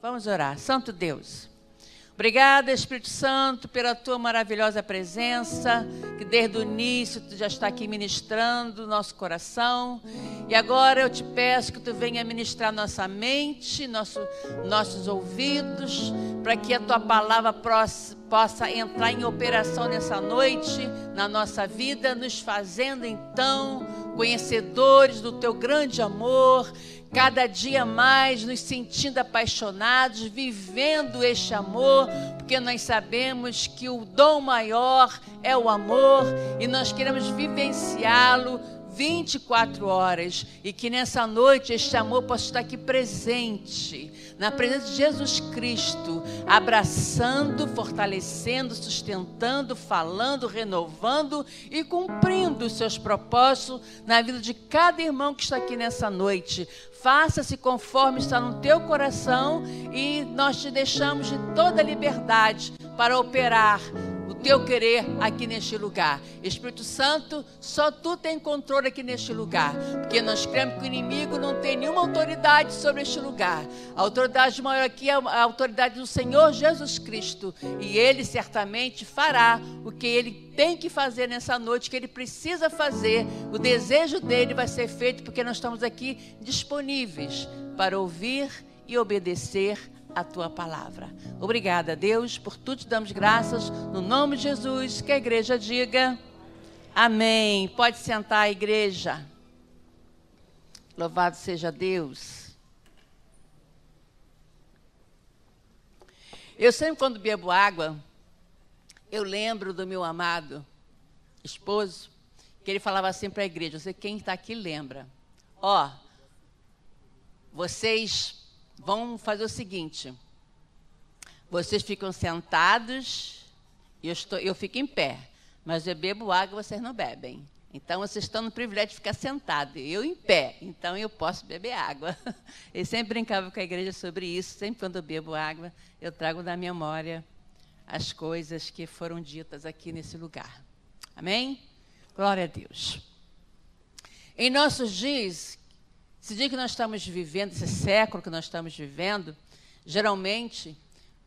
Vamos orar. Santo Deus. Obrigada, Espírito Santo, pela tua maravilhosa presença, que desde o início tu já está aqui ministrando o nosso coração. E agora eu te peço que tu venha ministrar nossa mente, nosso, nossos ouvidos, para que a tua palavra possa entrar em operação nessa noite, na nossa vida, nos fazendo então conhecedores do teu grande amor cada dia mais nos sentindo apaixonados, vivendo este amor, porque nós sabemos que o dom maior é o amor e nós queremos vivenciá-lo 24 horas e que nessa noite este amor possa estar aqui presente, na presença de Jesus Cristo, abraçando, fortalecendo, sustentando, falando, renovando e cumprindo os seus propósitos na vida de cada irmão que está aqui nessa noite. Faça-se conforme está no teu coração e nós te deixamos de toda liberdade para operar teu querer aqui neste lugar. Espírito Santo, só tu tem controle aqui neste lugar, porque nós cremos que o inimigo não tem nenhuma autoridade sobre este lugar. A autoridade maior aqui é a autoridade do Senhor Jesus Cristo, e ele certamente fará o que ele tem que fazer nessa noite, que ele precisa fazer. O desejo dele vai ser feito porque nós estamos aqui disponíveis para ouvir e obedecer a tua palavra. Obrigada, Deus, por tudo te damos graças. No nome de Jesus, que a igreja diga amém. Pode sentar, igreja. Louvado seja Deus. Eu sempre, quando bebo água, eu lembro do meu amado esposo, que ele falava assim para a igreja: você quem está aqui lembra. Ó, vocês vão fazer o seguinte: vocês ficam sentados eu, estou, eu fico em pé, mas eu bebo água vocês não bebem. Então vocês estão no privilégio de ficar sentado, eu em pé, então eu posso beber água. Eu sempre brincava com a igreja sobre isso, sempre quando eu bebo água, eu trago da memória as coisas que foram ditas aqui nesse lugar. Amém? Glória a Deus. Em nossos dias, esse dia que nós estamos vivendo, esse século que nós estamos vivendo, geralmente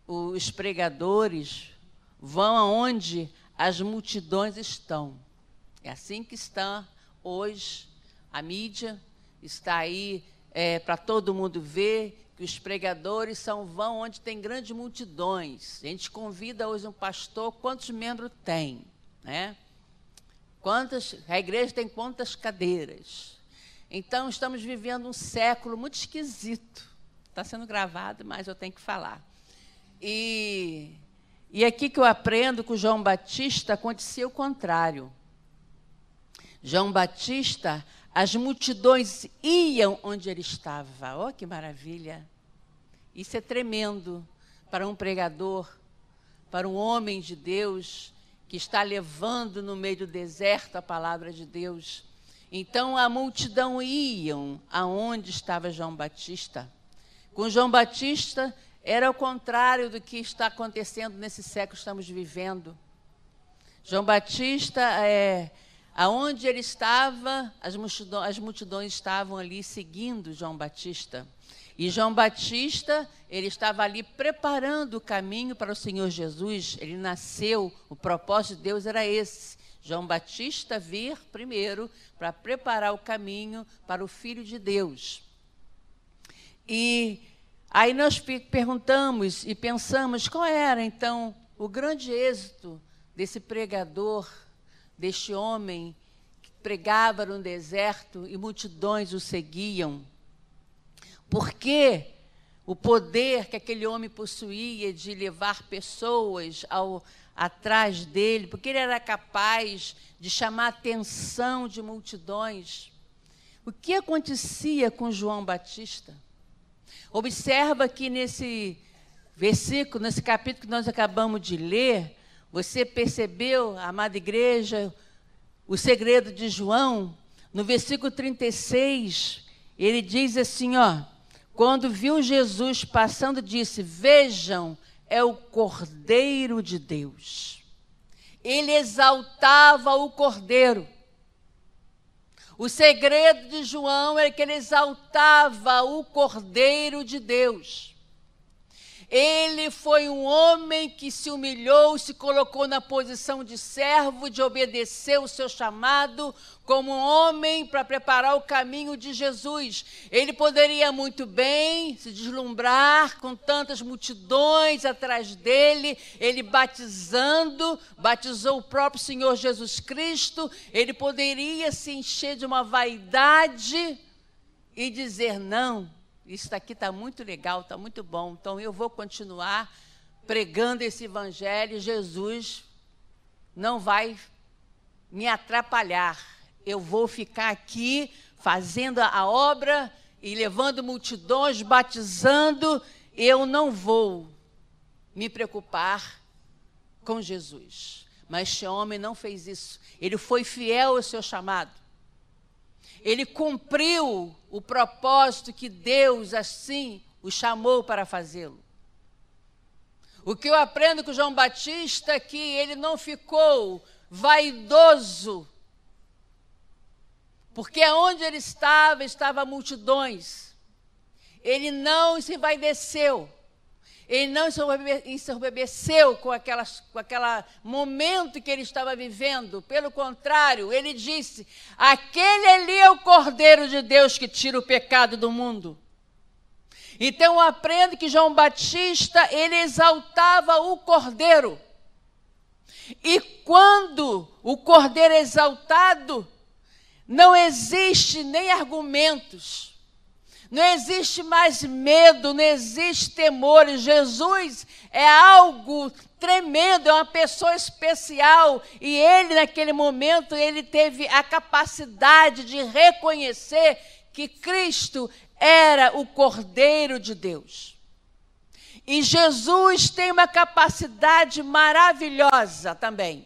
os pregadores vão aonde as multidões estão. É assim que está hoje a mídia, está aí é, para todo mundo ver que os pregadores são vão onde tem grandes multidões. A gente convida hoje um pastor, quantos membros tem, né? Quantas, a igreja tem quantas cadeiras? Então, estamos vivendo um século muito esquisito. Está sendo gravado, mas eu tenho que falar. E, e aqui que eu aprendo com João Batista acontecia o contrário. João Batista, as multidões iam onde ele estava. Oh, que maravilha! Isso é tremendo para um pregador, para um homem de Deus que está levando no meio do deserto a palavra de Deus. Então a multidão iam aonde estava João Batista. Com João Batista era o contrário do que está acontecendo nesse século que estamos vivendo. João Batista, é, aonde ele estava, as multidões, as multidões estavam ali seguindo João Batista. E João Batista, ele estava ali preparando o caminho para o Senhor Jesus. Ele nasceu, o propósito de Deus era esse João Batista vir primeiro para preparar o caminho para o Filho de Deus. E aí nós perguntamos e pensamos qual era então o grande êxito desse pregador, deste homem que pregava no deserto e multidões o seguiam. Por que o poder que aquele homem possuía de levar pessoas ao atrás dele, porque ele era capaz de chamar a atenção de multidões. O que acontecia com João Batista? Observa que nesse versículo, nesse capítulo que nós acabamos de ler, você percebeu, amada igreja, o segredo de João? No versículo 36, ele diz assim, ó: Quando viu Jesus passando, disse: "Vejam é o Cordeiro de Deus. Ele exaltava o Cordeiro. O segredo de João é que ele exaltava o Cordeiro de Deus. Ele foi um homem que se humilhou, se colocou na posição de servo, de obedecer o seu chamado como um homem para preparar o caminho de Jesus. Ele poderia muito bem se deslumbrar com tantas multidões atrás dele, ele batizando, batizou o próprio Senhor Jesus Cristo, ele poderia se encher de uma vaidade e dizer: não isso daqui está muito legal, está muito bom. Então eu vou continuar pregando esse evangelho. Jesus não vai me atrapalhar. Eu vou ficar aqui fazendo a obra e levando multidões, batizando. Eu não vou me preocupar com Jesus. Mas este homem não fez isso. Ele foi fiel ao seu chamado ele cumpriu o propósito que Deus assim o chamou para fazê-lo. O que eu aprendo com João Batista é que ele não ficou vaidoso, porque onde ele estava, estava multidões. Ele não se envaideceu. Ele não ensoberbeceu com, aquelas, com aquele momento que ele estava vivendo. Pelo contrário, ele disse: aquele ali é o Cordeiro de Deus que tira o pecado do mundo. Então aprendo que João Batista, ele exaltava o Cordeiro. E quando o Cordeiro é exaltado, não existe nem argumentos não existe mais medo, não existe temor. Jesus é algo tremendo, é uma pessoa especial. E ele, naquele momento, ele teve a capacidade de reconhecer que Cristo era o Cordeiro de Deus. E Jesus tem uma capacidade maravilhosa também.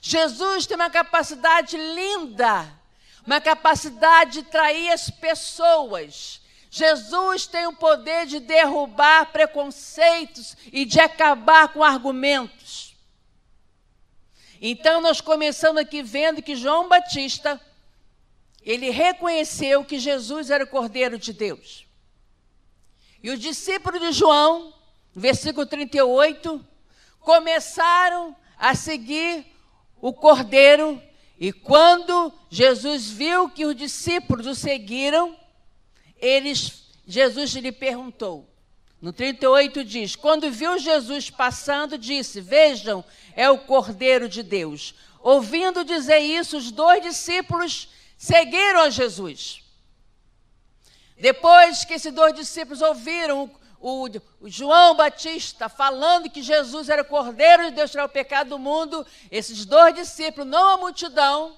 Jesus tem uma capacidade linda uma capacidade de trair as pessoas. Jesus tem o poder de derrubar preconceitos e de acabar com argumentos. Então nós começamos aqui vendo que João Batista ele reconheceu que Jesus era o Cordeiro de Deus. E os discípulos de João, versículo 38, começaram a seguir o Cordeiro e quando Jesus viu que os discípulos o seguiram, eles, Jesus lhe perguntou. No 38 diz: Quando viu Jesus passando, disse: Vejam, é o Cordeiro de Deus. Ouvindo dizer isso, os dois discípulos seguiram a Jesus. Depois que esses dois discípulos ouviram o, João Batista falando que Jesus era o Cordeiro de Deus para o pecado do mundo, esses dois discípulos, não a multidão,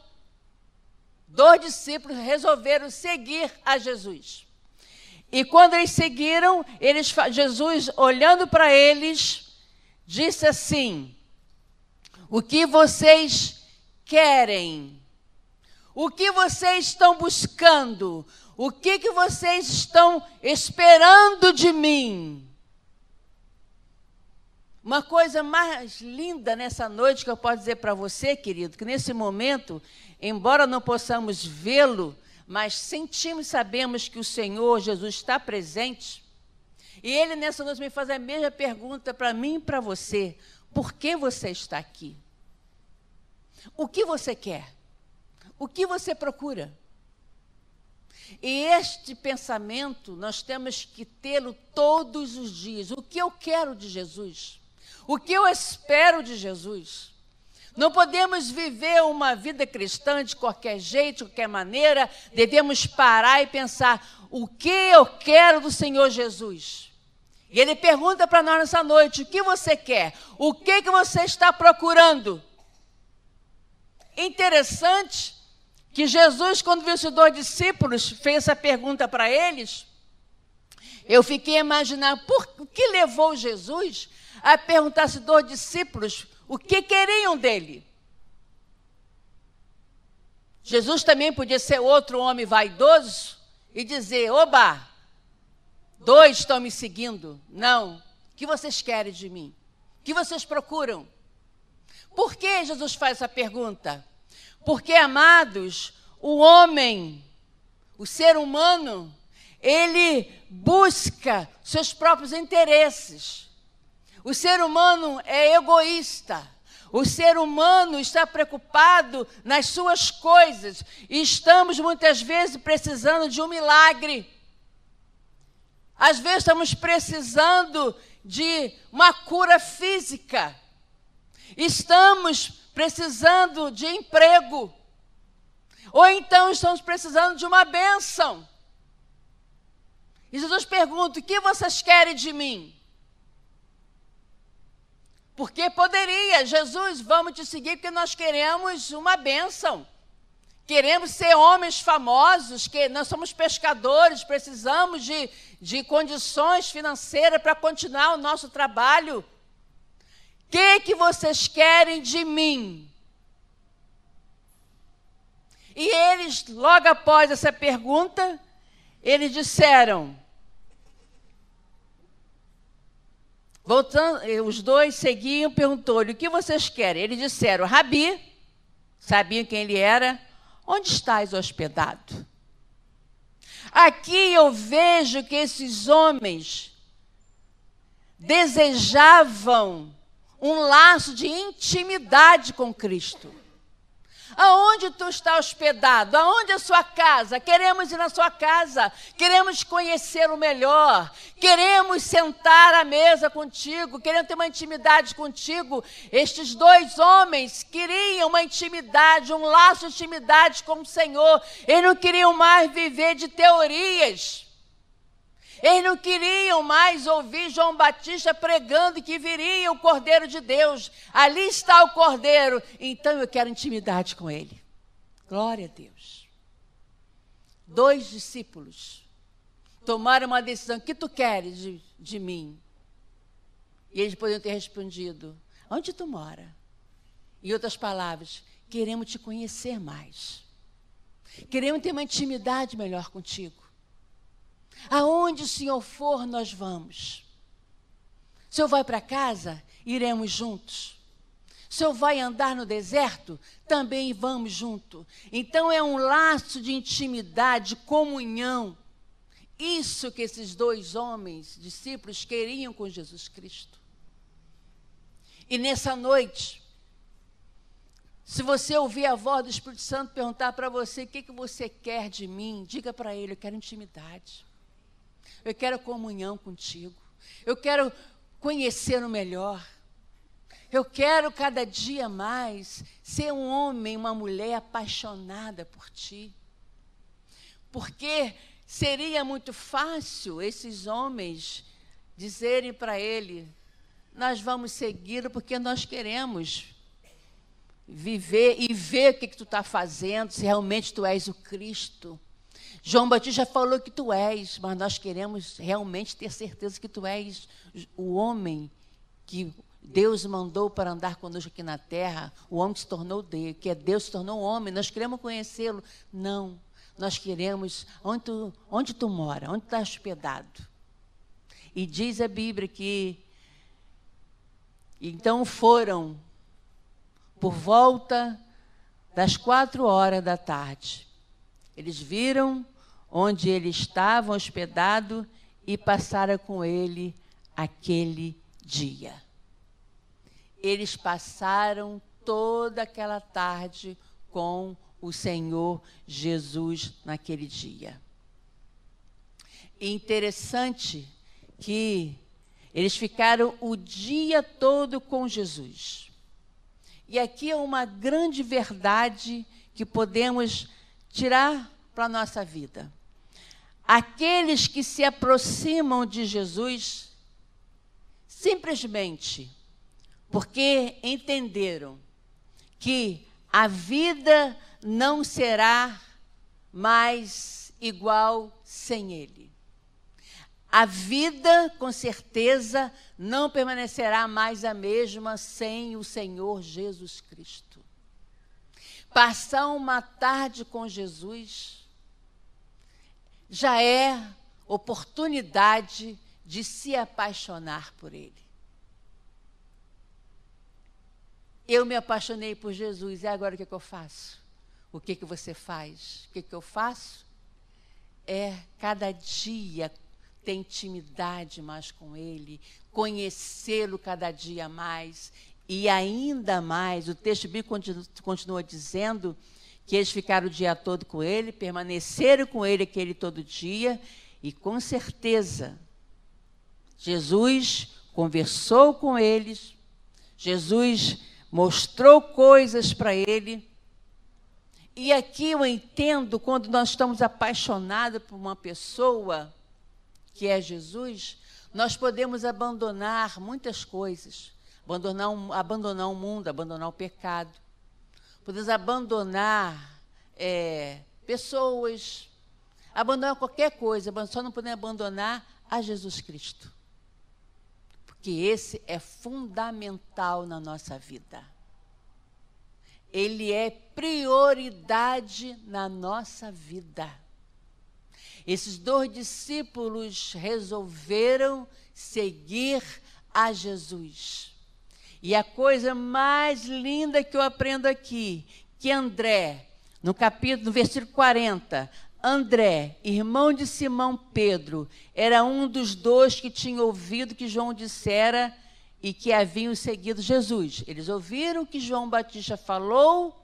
dois discípulos resolveram seguir a Jesus. E quando eles seguiram, eles, Jesus, olhando para eles, disse assim: O que vocês querem? O que vocês estão buscando? O que, que vocês estão esperando de mim? Uma coisa mais linda nessa noite que eu posso dizer para você, querido, que nesse momento, embora não possamos vê-lo, mas sentimos, sabemos que o Senhor Jesus está presente. E Ele nessa noite me faz a mesma pergunta para mim e para você: por que você está aqui? O que você quer? O que você procura? E este pensamento nós temos que tê-lo todos os dias. O que eu quero de Jesus? O que eu espero de Jesus? Não podemos viver uma vida cristã de qualquer jeito, de qualquer maneira. Devemos parar e pensar: o que eu quero do Senhor Jesus? E Ele pergunta para nós nessa noite: o que você quer? O que, que você está procurando? Interessante que Jesus, quando viu os dois discípulos, fez essa pergunta para eles. Eu fiquei a imaginar por o que levou Jesus a perguntar esses dois discípulos o que queriam dele. Jesus também podia ser outro homem vaidoso e dizer: Oba, dois estão me seguindo. Não. O que vocês querem de mim? O que vocês procuram? Por que Jesus faz essa pergunta? Porque, amados, o homem, o ser humano, ele busca seus próprios interesses. O ser humano é egoísta. O ser humano está preocupado nas suas coisas e estamos muitas vezes precisando de um milagre. Às vezes estamos precisando de uma cura física. Estamos precisando de emprego. Ou então estamos precisando de uma bênção. E Jesus pergunta: o que vocês querem de mim? Porque poderia, Jesus, vamos te seguir porque nós queremos uma bênção. Queremos ser homens famosos, que nós somos pescadores, precisamos de, de condições financeiras para continuar o nosso trabalho. Que, que vocês querem de mim? E eles, logo após essa pergunta, eles disseram: Voltando, eh, os dois seguiam, perguntou-lhe: O que vocês querem? Eles disseram: Rabi, sabiam quem ele era, onde estás hospedado? Aqui eu vejo que esses homens desejavam um laço de intimidade com Cristo. Aonde tu está hospedado? Aonde é a sua casa? Queremos ir na sua casa. Queremos conhecê-lo melhor. Queremos sentar à mesa contigo. Queremos ter uma intimidade contigo. Estes dois homens queriam uma intimidade, um laço de intimidade com o Senhor. Eles não queriam mais viver de teorias. Eles não queriam mais ouvir João Batista pregando que viria o Cordeiro de Deus. Ali está o Cordeiro. Então eu quero intimidade com ele. Glória a Deus. Dois discípulos tomaram uma decisão: o que tu queres de, de mim? E eles poderiam ter respondido: onde tu mora? Em outras palavras, queremos te conhecer mais. Queremos ter uma intimidade melhor contigo. Aonde o Senhor for, nós vamos. O Senhor vai para casa, iremos juntos. O Senhor vai andar no deserto, também vamos junto. Então é um laço de intimidade, de comunhão. Isso que esses dois homens, discípulos, queriam com Jesus Cristo. E nessa noite, se você ouvir a voz do Espírito Santo perguntar para você o que, que você quer de mim, diga para ele: eu quero intimidade. Eu quero comunhão contigo. Eu quero conhecer o melhor. Eu quero cada dia mais ser um homem, uma mulher apaixonada por ti. Porque seria muito fácil esses homens dizerem para ele: Nós vamos segui-lo porque nós queremos viver e ver o que, que tu está fazendo, se realmente tu és o Cristo. João Batista falou que tu és, mas nós queremos realmente ter certeza que tu és o homem que Deus mandou para andar conosco aqui na terra, o homem que se tornou Deus, que é Deus se tornou homem, nós queremos conhecê-lo. Não, nós queremos onde tu, onde tu mora, onde está hospedado. E diz a Bíblia que então foram por volta das quatro horas da tarde. Eles viram onde ele estava hospedado e passaram com ele aquele dia. Eles passaram toda aquela tarde com o Senhor Jesus naquele dia. Interessante que eles ficaram o dia todo com Jesus. E aqui é uma grande verdade que podemos tirar para a nossa vida. Aqueles que se aproximam de Jesus simplesmente porque entenderam que a vida não será mais igual sem Ele. A vida, com certeza, não permanecerá mais a mesma sem o Senhor Jesus Cristo. Passar uma tarde com Jesus já é oportunidade de se apaixonar por Ele. Eu me apaixonei por Jesus, e agora o que, que eu faço? O que, que você faz? O que, que eu faço? é cada dia ter intimidade mais com Ele, conhecê-lo cada dia mais e ainda mais. O texto bíblico continua dizendo que eles ficaram o dia todo com Ele, permaneceram com Ele aquele todo dia e com certeza Jesus conversou com eles, Jesus mostrou coisas para ele. E aqui eu entendo quando nós estamos apaixonados por uma pessoa, que é Jesus, nós podemos abandonar muitas coisas. Abandonar, abandonar o mundo, abandonar o pecado. Podemos abandonar é, pessoas, abandonar qualquer coisa, só não podemos abandonar a Jesus Cristo. Porque esse é fundamental na nossa vida. Ele é prioridade na nossa vida. Esses dois discípulos resolveram seguir a Jesus. E a coisa mais linda que eu aprendo aqui, que André, no capítulo, no versículo 40, André, irmão de Simão Pedro, era um dos dois que tinha ouvido que João dissera e que haviam seguido Jesus. Eles ouviram que João Batista falou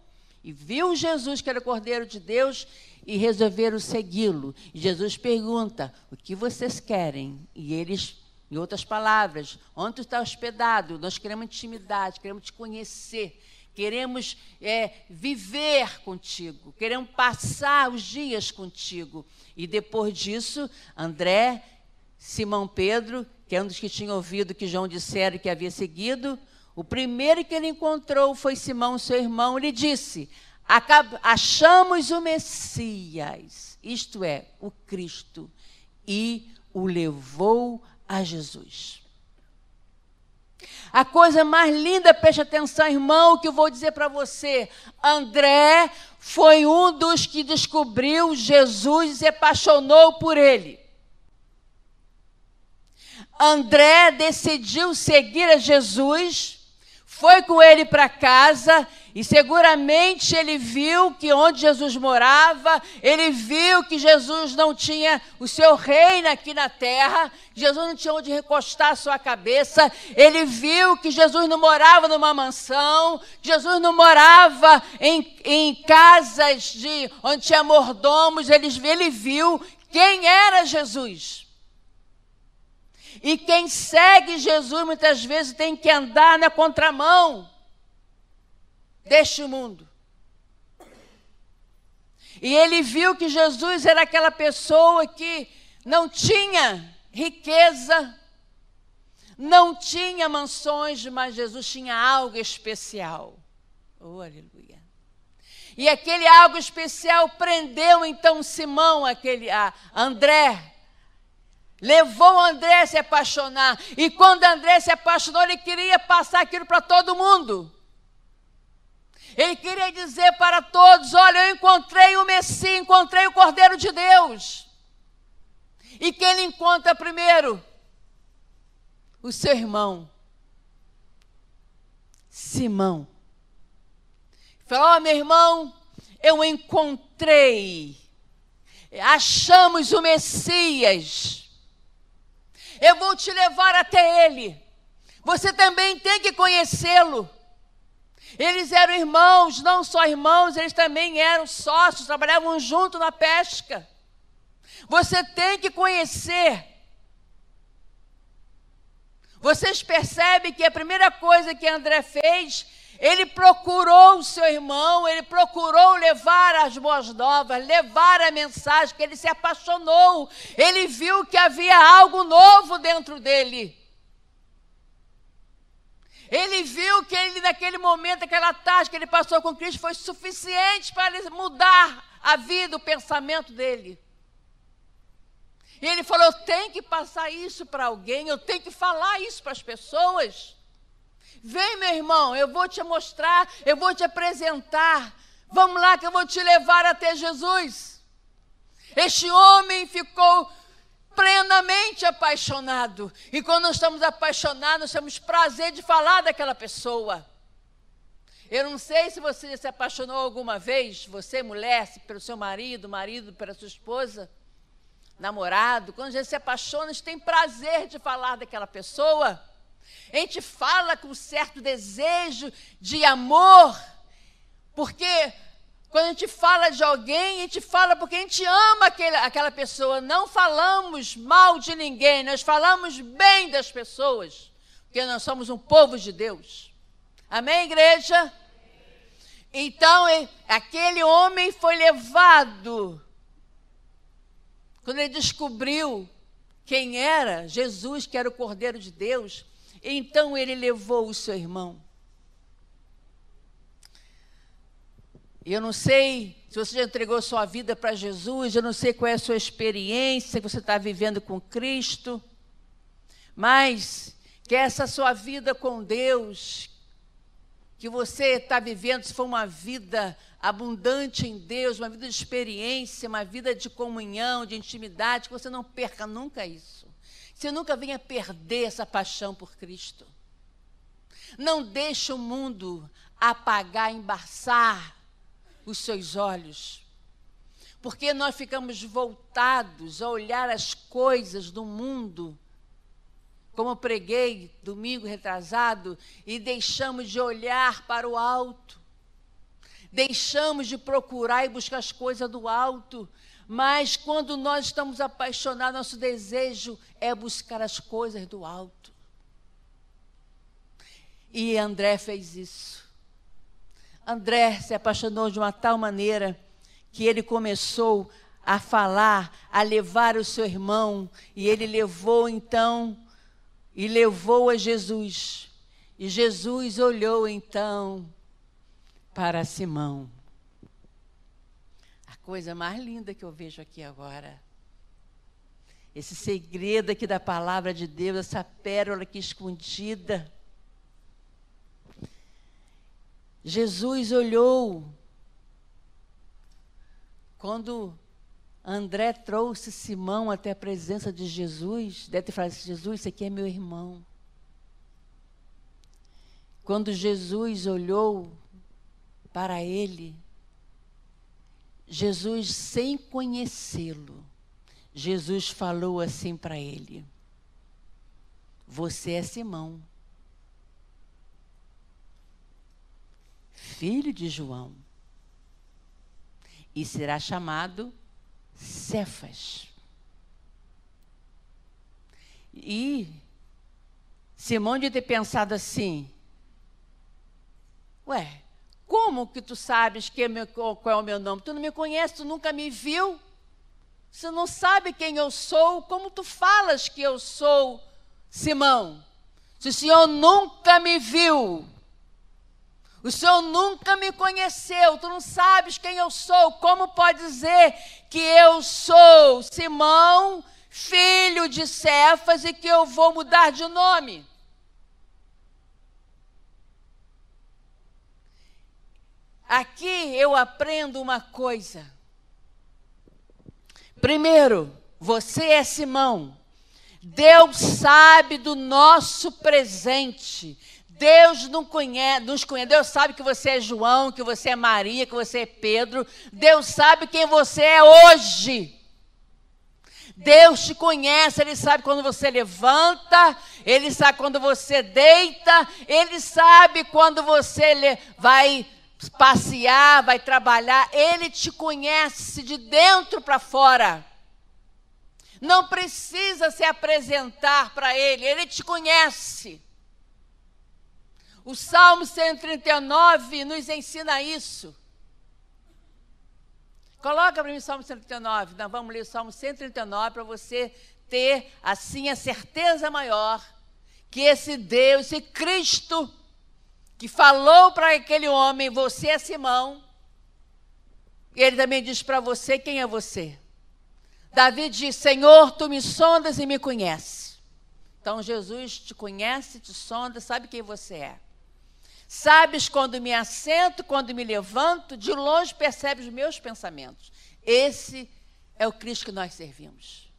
e viu Jesus, que era o Cordeiro de Deus, e resolveram segui-lo. E Jesus pergunta: O que vocês querem? E eles, em outras palavras, onde tu está hospedado? Nós queremos intimidade, queremos te conhecer, queremos é, viver contigo, queremos passar os dias contigo. E depois disso, André, Simão Pedro, que é um dos que tinha ouvido que João dissera que havia seguido, o primeiro que ele encontrou foi Simão, seu irmão, ele disse: achamos o Messias, isto é, o Cristo, e o levou a Jesus. A coisa mais linda, preste atenção, irmão, que eu vou dizer para você. André foi um dos que descobriu Jesus e se apaixonou por ele. André decidiu seguir a Jesus foi com ele para casa e seguramente ele viu que onde Jesus morava, ele viu que Jesus não tinha o seu reino aqui na terra, Jesus não tinha onde recostar a sua cabeça, ele viu que Jesus não morava numa mansão, Jesus não morava em, em casas de onde tinha mordomos, ele, ele viu quem era Jesus. E quem segue Jesus muitas vezes tem que andar na contramão deste mundo. E ele viu que Jesus era aquela pessoa que não tinha riqueza, não tinha mansões, mas Jesus tinha algo especial. Oh, aleluia. E aquele algo especial prendeu então Simão, aquele a André, Levou André a se apaixonar. E quando André se apaixonou, ele queria passar aquilo para todo mundo. Ele queria dizer para todos: Olha, eu encontrei o Messias, encontrei o Cordeiro de Deus. E quem ele encontra primeiro? O seu irmão, Simão. Falou: oh, meu irmão, eu encontrei, achamos o Messias. Eu vou te levar até ele. Você também tem que conhecê-lo. Eles eram irmãos, não só irmãos, eles também eram sócios, trabalhavam junto na pesca. Você tem que conhecer. Vocês percebem que a primeira coisa que André fez ele procurou o seu irmão, ele procurou levar as boas novas, levar a mensagem, que ele se apaixonou. Ele viu que havia algo novo dentro dele. Ele viu que ele, naquele momento, aquela tarde que ele passou com Cristo, foi suficiente para mudar a vida, o pensamento dele. E ele falou: Eu tenho que passar isso para alguém, eu tenho que falar isso para as pessoas. Vem, meu irmão, eu vou te mostrar, eu vou te apresentar. Vamos lá que eu vou te levar até Jesus. Este homem ficou plenamente apaixonado. E quando nós estamos apaixonados, nós temos prazer de falar daquela pessoa. Eu não sei se você se apaixonou alguma vez, você mulher, pelo seu marido, marido pela sua esposa. namorado, quando a gente se apaixona, a gente tem prazer de falar daquela pessoa. A gente fala com certo desejo de amor, porque quando a gente fala de alguém, a gente fala porque a gente ama aquele, aquela pessoa. Não falamos mal de ninguém, nós falamos bem das pessoas, porque nós somos um povo de Deus. Amém, igreja? Então, aquele homem foi levado quando ele descobriu quem era Jesus, que era o Cordeiro de Deus, então ele levou o seu irmão. Eu não sei se você já entregou sua vida para Jesus, eu não sei qual é a sua experiência que você está vivendo com Cristo, mas que essa sua vida com Deus, que você está vivendo, se for uma vida abundante em Deus, uma vida de experiência, uma vida de comunhão, de intimidade, que você não perca nunca isso. Você nunca venha perder essa paixão por Cristo. Não deixe o mundo apagar, embaçar os seus olhos. Porque nós ficamos voltados a olhar as coisas do mundo como preguei domingo retrasado, e deixamos de olhar para o alto, deixamos de procurar e buscar as coisas do alto, mas quando nós estamos apaixonados, nosso desejo é buscar as coisas do alto. E André fez isso. André se apaixonou de uma tal maneira que ele começou a falar, a levar o seu irmão, e ele levou então e levou a Jesus. E Jesus olhou então para Simão. A coisa mais linda que eu vejo aqui agora. Esse segredo aqui da palavra de Deus, essa pérola aqui escondida. Jesus olhou quando André trouxe Simão até a presença de Jesus, deve ter falado assim, Jesus, esse aqui é meu irmão. Quando Jesus olhou para ele, Jesus, sem conhecê-lo, Jesus falou assim para ele: Você é Simão, filho de João, e será chamado Cefas. E Simão de ter pensado assim: Ué, como que tu sabes que é meu, qual é o meu nome? Tu não me conhece, tu nunca me viu. Você não sabe quem eu sou, como tu falas que eu sou Simão? Se o Senhor nunca me viu, o Senhor nunca me conheceu, tu não sabes quem eu sou. Como pode dizer que eu sou Simão, filho de Cefas, e que eu vou mudar de nome? Aqui eu aprendo uma coisa. Primeiro, você é Simão. Deus sabe do nosso presente. Deus não conhece, nos conhece. Deus sabe que você é João, que você é Maria, que você é Pedro. Deus sabe quem você é hoje. Deus te conhece, Ele sabe quando você levanta, Ele sabe quando você deita, Ele sabe quando você vai passear, vai trabalhar. Ele te conhece de dentro para fora. Não precisa se apresentar para Ele, Ele te conhece. O Salmo 139 nos ensina isso. Coloca para mim o Salmo 139. Nós vamos ler o Salmo 139 para você ter, assim, a certeza maior que esse Deus, esse Cristo, que falou para aquele homem: Você é Simão. E ele também diz para você: Quem é você? Davi diz: Senhor, tu me sondas e me conheces. Então Jesus te conhece, te sonda, sabe quem você é. Sabes quando me assento, quando me levanto, de longe percebes os meus pensamentos. Esse é o Cristo que nós servimos.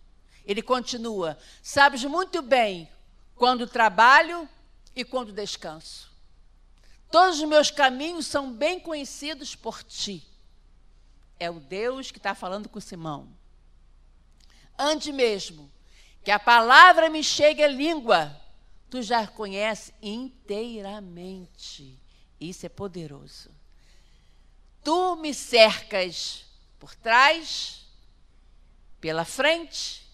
Ele continua: Sabes muito bem quando trabalho e quando descanso. Todos os meus caminhos são bem conhecidos por ti. É o Deus que está falando com Simão. antes mesmo que a palavra me chegue à língua, tu já conhece inteiramente. Isso é poderoso. Tu me cercas por trás, pela frente,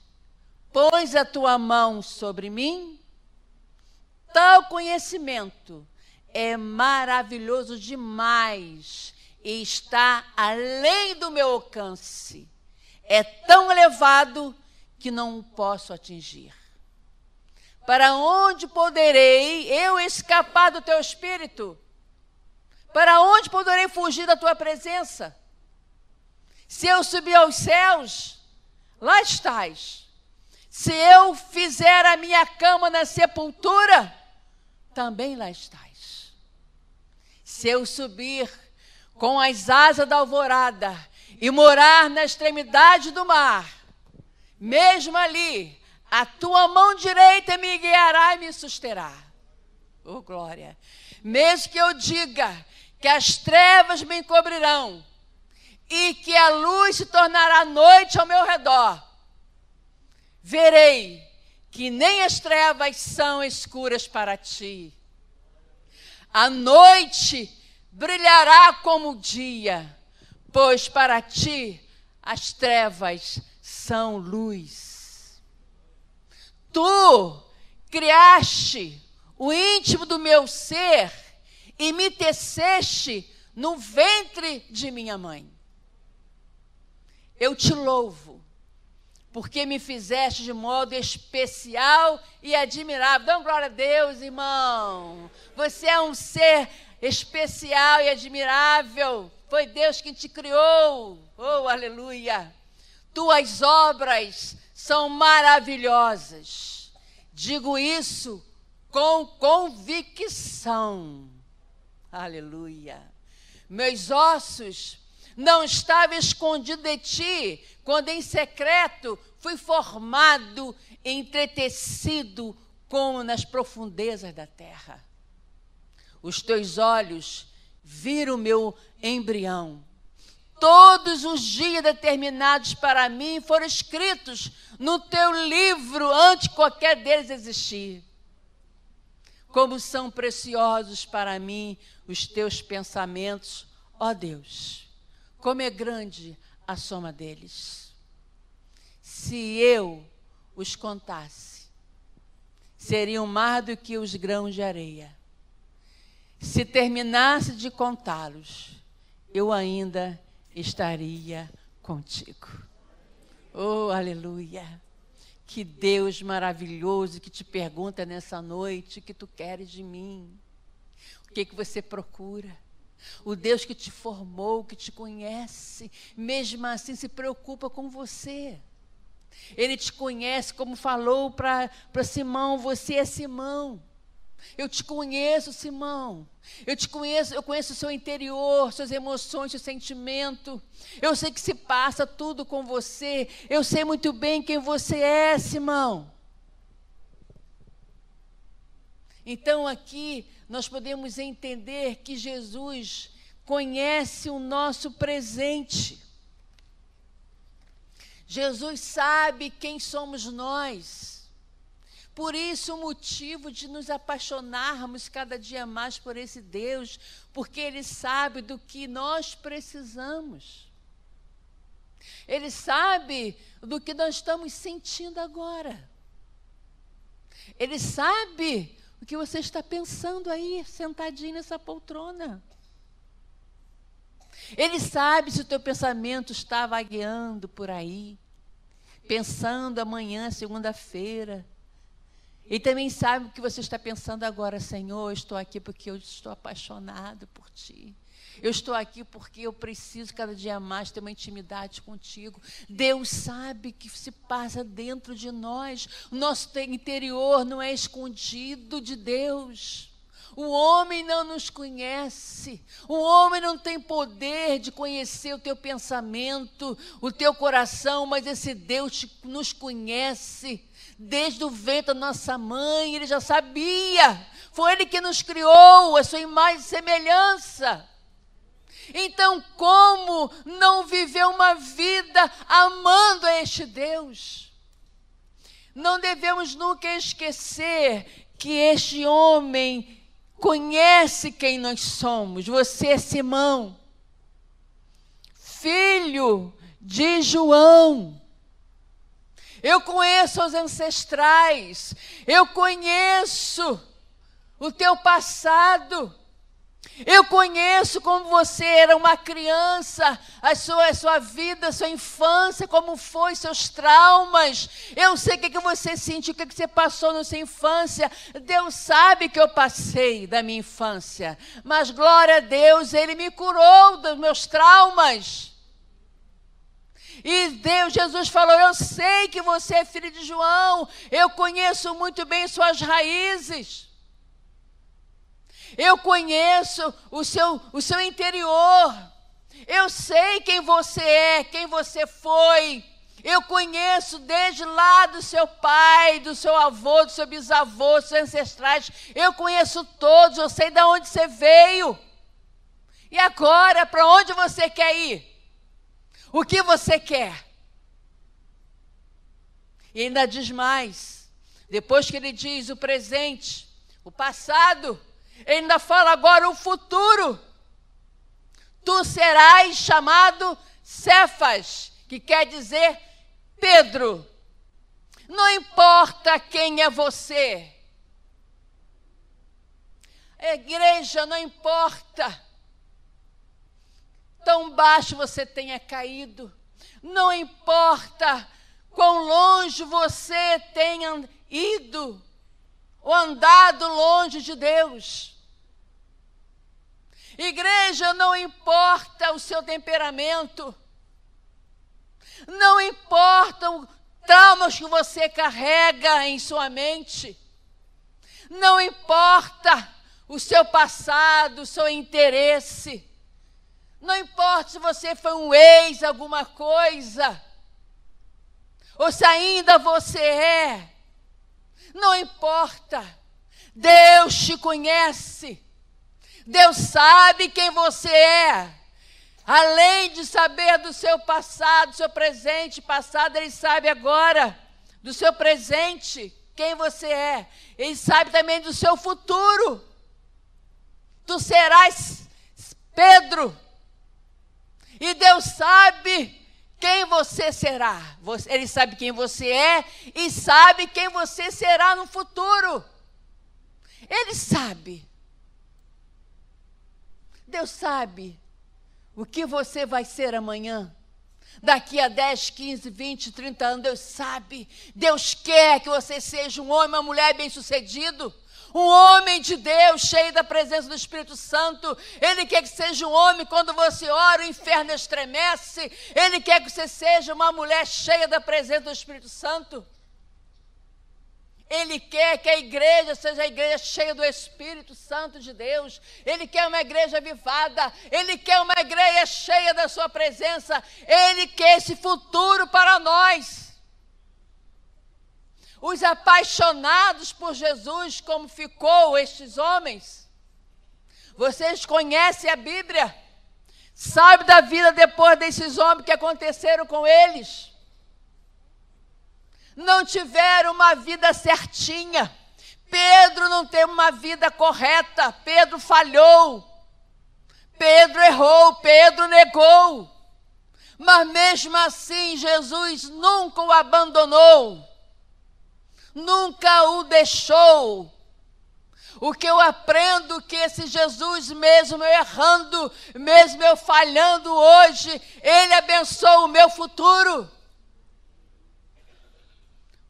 pões a tua mão sobre mim. Tal conhecimento é maravilhoso demais e está além do meu alcance. É tão elevado que não posso atingir. Para onde poderei eu escapar do teu espírito? Para onde poderei fugir da tua presença? Se eu subir aos céus, lá estás. Se eu fizer a minha cama na sepultura, também lá estás. Se eu subir com as asas da alvorada e morar na extremidade do mar, mesmo ali, a tua mão direita me guiará e me susterá. Oh, glória. Mesmo que eu diga que as trevas me encobrirão e que a luz se tornará noite ao meu redor, verei que nem as trevas são escuras para ti. A noite brilhará como o dia, pois para ti as trevas são luz. Tu criaste o íntimo do meu ser e me teceste no ventre de minha mãe. Eu te louvo, porque me fizeste de modo especial e admirável. Dão glória a Deus, irmão. Você é um ser especial e admirável. Foi Deus quem te criou. Oh, aleluia. Tuas obras são maravilhosas. Digo isso com convicção. Aleluia. Meus ossos não estavam escondidos de ti, quando em secreto fui formado, entretecido como nas profundezas da terra. Os teus olhos viram o meu embrião Todos os dias determinados para mim foram escritos no teu livro antes qualquer deles existir. Como são preciosos para mim os teus pensamentos, ó Deus. Como é grande a soma deles. Se eu os contasse, seriam mais do que os grãos de areia. Se terminasse de contá-los, eu ainda estaria contigo. Oh, aleluia! Que Deus maravilhoso que te pergunta nessa noite o que tu queres de mim. O que que você procura? O Deus que te formou, que te conhece, mesmo assim se preocupa com você. Ele te conhece, como falou para Simão, você é Simão. Eu te conheço, Simão. Eu te conheço, eu conheço o seu interior, suas emoções, seu sentimento. Eu sei que se passa tudo com você. Eu sei muito bem quem você é, Simão. Então aqui nós podemos entender que Jesus conhece o nosso presente. Jesus sabe quem somos nós. Por isso, o motivo de nos apaixonarmos cada dia mais por esse Deus, porque Ele sabe do que nós precisamos. Ele sabe do que nós estamos sentindo agora. Ele sabe o que você está pensando aí, sentadinho nessa poltrona. Ele sabe se o teu pensamento está vagueando por aí, pensando amanhã, segunda-feira e também sabe o que você está pensando agora, Senhor, eu estou aqui porque eu estou apaixonado por Ti. Eu estou aqui porque eu preciso cada dia mais ter uma intimidade contigo. Deus sabe que se passa dentro de nós. Nosso interior não é escondido de Deus. O homem não nos conhece. O homem não tem poder de conhecer o teu pensamento, o teu coração, mas esse Deus nos conhece. Desde o ventre da nossa mãe, ele já sabia. Foi ele que nos criou, a sua imagem e semelhança. Então, como não viver uma vida amando a este Deus? não devemos nunca esquecer que este homem conhece quem nós somos. Você é Simão, filho de João. Eu conheço os ancestrais, eu conheço o teu passado. Eu conheço como você era uma criança, a sua, a sua vida, a sua infância, como foi, seus traumas. Eu sei o que, que você sentiu, o que, que você passou na sua infância. Deus sabe que eu passei da minha infância. Mas glória a Deus, Ele me curou dos meus traumas. E Deus, Jesus falou: Eu sei que você é filho de João, eu conheço muito bem suas raízes. Eu conheço o seu, o seu interior. Eu sei quem você é, quem você foi. Eu conheço desde lá do seu pai, do seu avô, do seu bisavô, dos seus ancestrais. Eu conheço todos, eu sei de onde você veio. E agora, para onde você quer ir? O que você quer? E ainda diz mais. Depois que ele diz o presente, o passado, ele ainda fala agora o futuro. Tu serás chamado Cefas, que quer dizer Pedro. Não importa quem é você. A igreja não importa. Tão baixo você tenha caído. Não importa quão longe você tenha ido ou andado longe de Deus. Igreja, não importa o seu temperamento, não importa os traumas que você carrega em sua mente, não importa o seu passado, o seu interesse, não importa se você foi um ex, alguma coisa, ou se ainda você é, não importa. Deus te conhece. Deus sabe quem você é. Além de saber do seu passado, do seu presente, passado, Ele sabe agora do seu presente, quem você é. Ele sabe também do seu futuro. Tu serás Pedro. E Deus sabe quem você será. Ele sabe quem você é e sabe quem você será no futuro. Ele sabe. Deus sabe o que você vai ser amanhã. Daqui a 10, 15, 20, 30 anos, Deus sabe. Deus quer que você seja um homem, uma mulher bem-sucedido um homem de Deus, cheio da presença do Espírito Santo. Ele quer que seja um homem, quando você ora, o inferno estremece. Ele quer que você seja uma mulher cheia da presença do Espírito Santo. Ele quer que a igreja seja a igreja cheia do Espírito Santo de Deus. Ele quer uma igreja avivada. Ele quer uma igreja cheia da Sua presença. Ele quer esse futuro para nós os apaixonados por Jesus, como ficou estes homens. Vocês conhecem a Bíblia, sabe da vida depois desses homens que aconteceram com eles. Não tiveram uma vida certinha. Pedro não teve uma vida correta. Pedro falhou. Pedro errou. Pedro negou. Mas mesmo assim, Jesus nunca o abandonou nunca o deixou. O que eu aprendo que esse Jesus, mesmo eu errando, mesmo eu falhando hoje, Ele abençoa o meu futuro.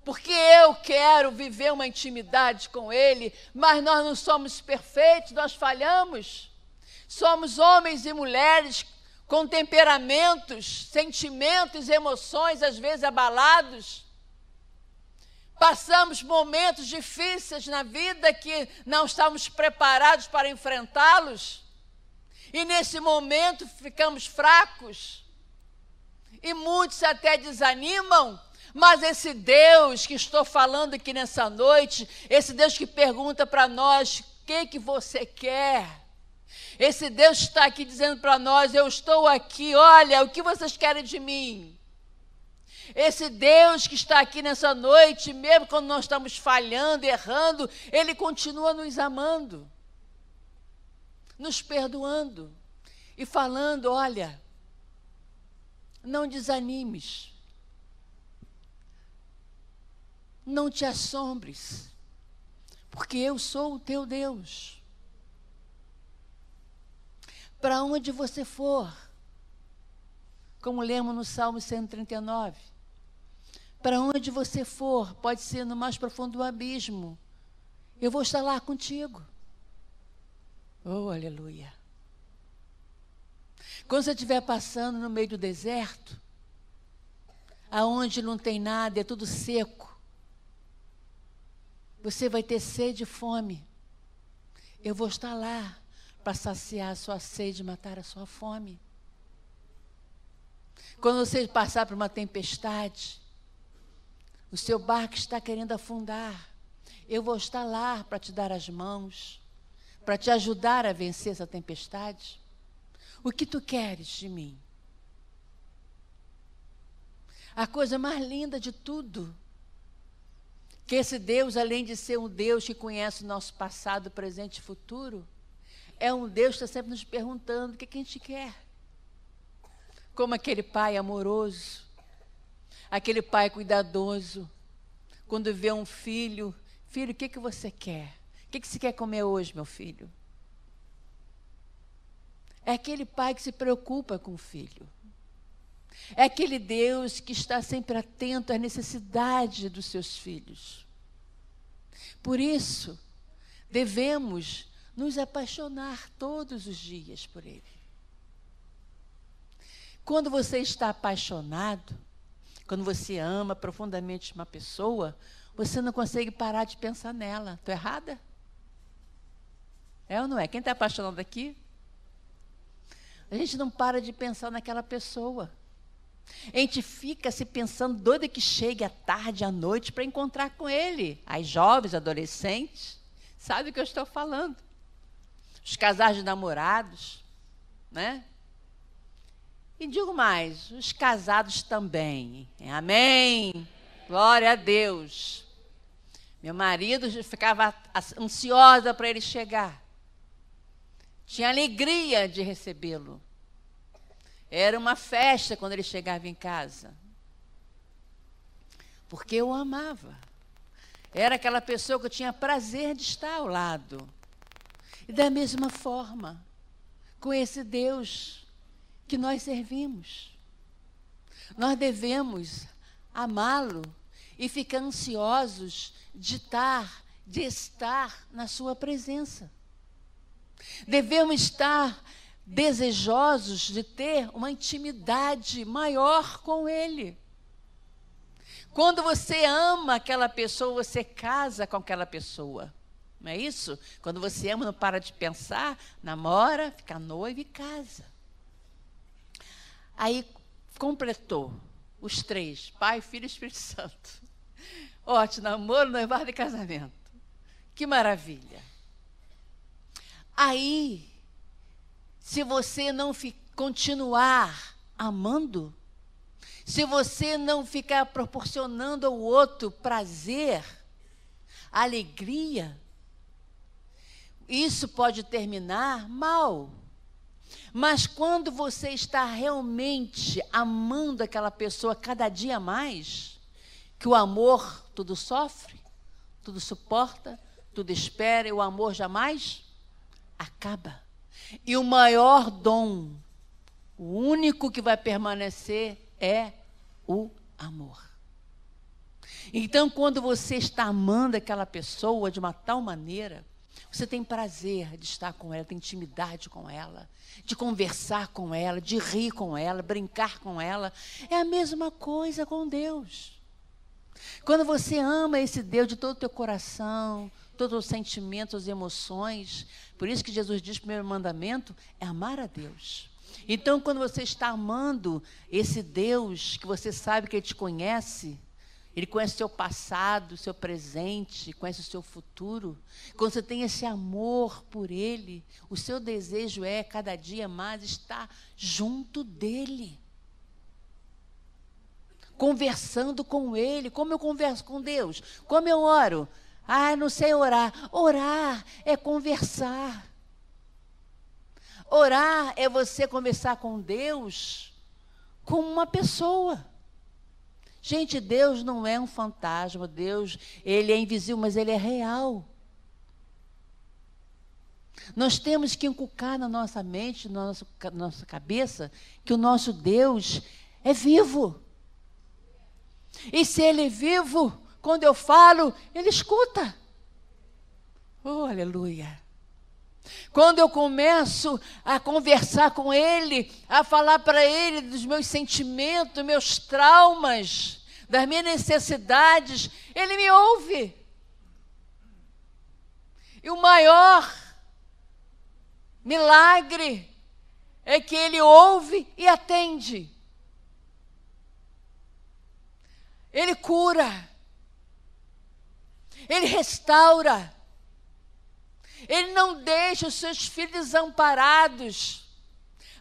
Porque eu quero viver uma intimidade com Ele, mas nós não somos perfeitos, nós falhamos. Somos homens e mulheres com temperamentos, sentimentos, emoções, às vezes abalados. Passamos momentos difíceis na vida que não estamos preparados para enfrentá-los. E nesse momento ficamos fracos. E muitos até desanimam. Mas esse Deus que estou falando aqui nessa noite, esse Deus que pergunta para nós: o que, que você quer? Esse Deus está aqui dizendo para nós: eu estou aqui, olha, o que vocês querem de mim? Esse Deus que está aqui nessa noite, mesmo quando nós estamos falhando, errando, Ele continua nos amando, nos perdoando e falando: olha, não desanimes, não te assombres, porque eu sou o teu Deus. Para onde você for, como lemos no Salmo 139, para onde você for, pode ser no mais profundo do abismo, eu vou estar lá contigo. Oh, aleluia. Quando você estiver passando no meio do deserto, aonde não tem nada, é tudo seco, você vai ter sede e fome. Eu vou estar lá para saciar a sua sede, matar a sua fome. Quando você passar por uma tempestade, o seu barco está querendo afundar. Eu vou estar lá para te dar as mãos, para te ajudar a vencer essa tempestade. O que tu queres de mim? A coisa mais linda de tudo, que esse Deus, além de ser um Deus que conhece o nosso passado, presente e futuro, é um Deus que está sempre nos perguntando o que, que a gente quer. Como aquele pai amoroso, aquele pai cuidadoso, quando vê um filho, filho, o que, que você quer? O que, que você quer comer hoje, meu filho? É aquele pai que se preocupa com o filho. É aquele Deus que está sempre atento às necessidades dos seus filhos. Por isso, devemos nos apaixonar todos os dias por Ele. Quando você está apaixonado, quando você ama profundamente uma pessoa, você não consegue parar de pensar nela. Estou errada? É ou não é? Quem está apaixonado aqui? A gente não para de pensar naquela pessoa. A gente fica se pensando doida que chegue à tarde, à noite, para encontrar com ele. As jovens, adolescentes, sabe o que eu estou falando. Os casais de namorados, né? E digo mais, os casados também. Amém? Glória a Deus. Meu marido ficava ansiosa para ele chegar tinha alegria de recebê-lo. Era uma festa quando ele chegava em casa. Porque eu amava. Era aquela pessoa que eu tinha prazer de estar ao lado. E da mesma forma, com esse Deus que nós servimos. Nós devemos amá-lo e ficar ansiosos de estar, de estar na sua presença. Devemos estar desejosos de ter uma intimidade maior com Ele. Quando você ama aquela pessoa, você casa com aquela pessoa. Não é isso? Quando você ama, não para de pensar, namora, fica noiva e casa. Aí completou os três: Pai, Filho e Espírito Santo. Ótimo, namoro, noivado e casamento. Que maravilha. Aí, se você não continuar amando, se você não ficar proporcionando ao outro prazer, alegria, isso pode terminar mal. Mas quando você está realmente amando aquela pessoa cada dia mais, que o amor tudo sofre, tudo suporta, tudo espera e o amor jamais acaba. E o maior dom, o único que vai permanecer é o amor. Então, quando você está amando aquela pessoa de uma tal maneira, você tem prazer de estar com ela, tem intimidade com ela, de conversar com ela, de rir com ela, brincar com ela. É a mesma coisa com Deus. Quando você ama esse Deus de todo o teu coração, todos os sentimentos, as emoções. Por isso que Jesus diz: primeiro mandamento é amar a Deus. Então, quando você está amando esse Deus, que você sabe que Ele te conhece, Ele conhece o seu passado, o seu presente, conhece o seu futuro. Quando você tem esse amor por Ele, o seu desejo é cada dia mais estar junto dEle. conversando com Ele. Como eu converso com Deus? Como eu oro? Ah, não sei orar. Orar é conversar. Orar é você conversar com Deus como uma pessoa. Gente, Deus não é um fantasma, Deus, ele é invisível, mas ele é real. Nós temos que inculcar na nossa mente, na nossa, na nossa cabeça, que o nosso Deus é vivo. E se ele é vivo, quando eu falo, ele escuta. Oh, aleluia. Quando eu começo a conversar com ele, a falar para ele dos meus sentimentos, meus traumas, das minhas necessidades, ele me ouve. E o maior milagre é que ele ouve e atende. Ele cura. Ele restaura. Ele não deixa os seus filhos desamparados.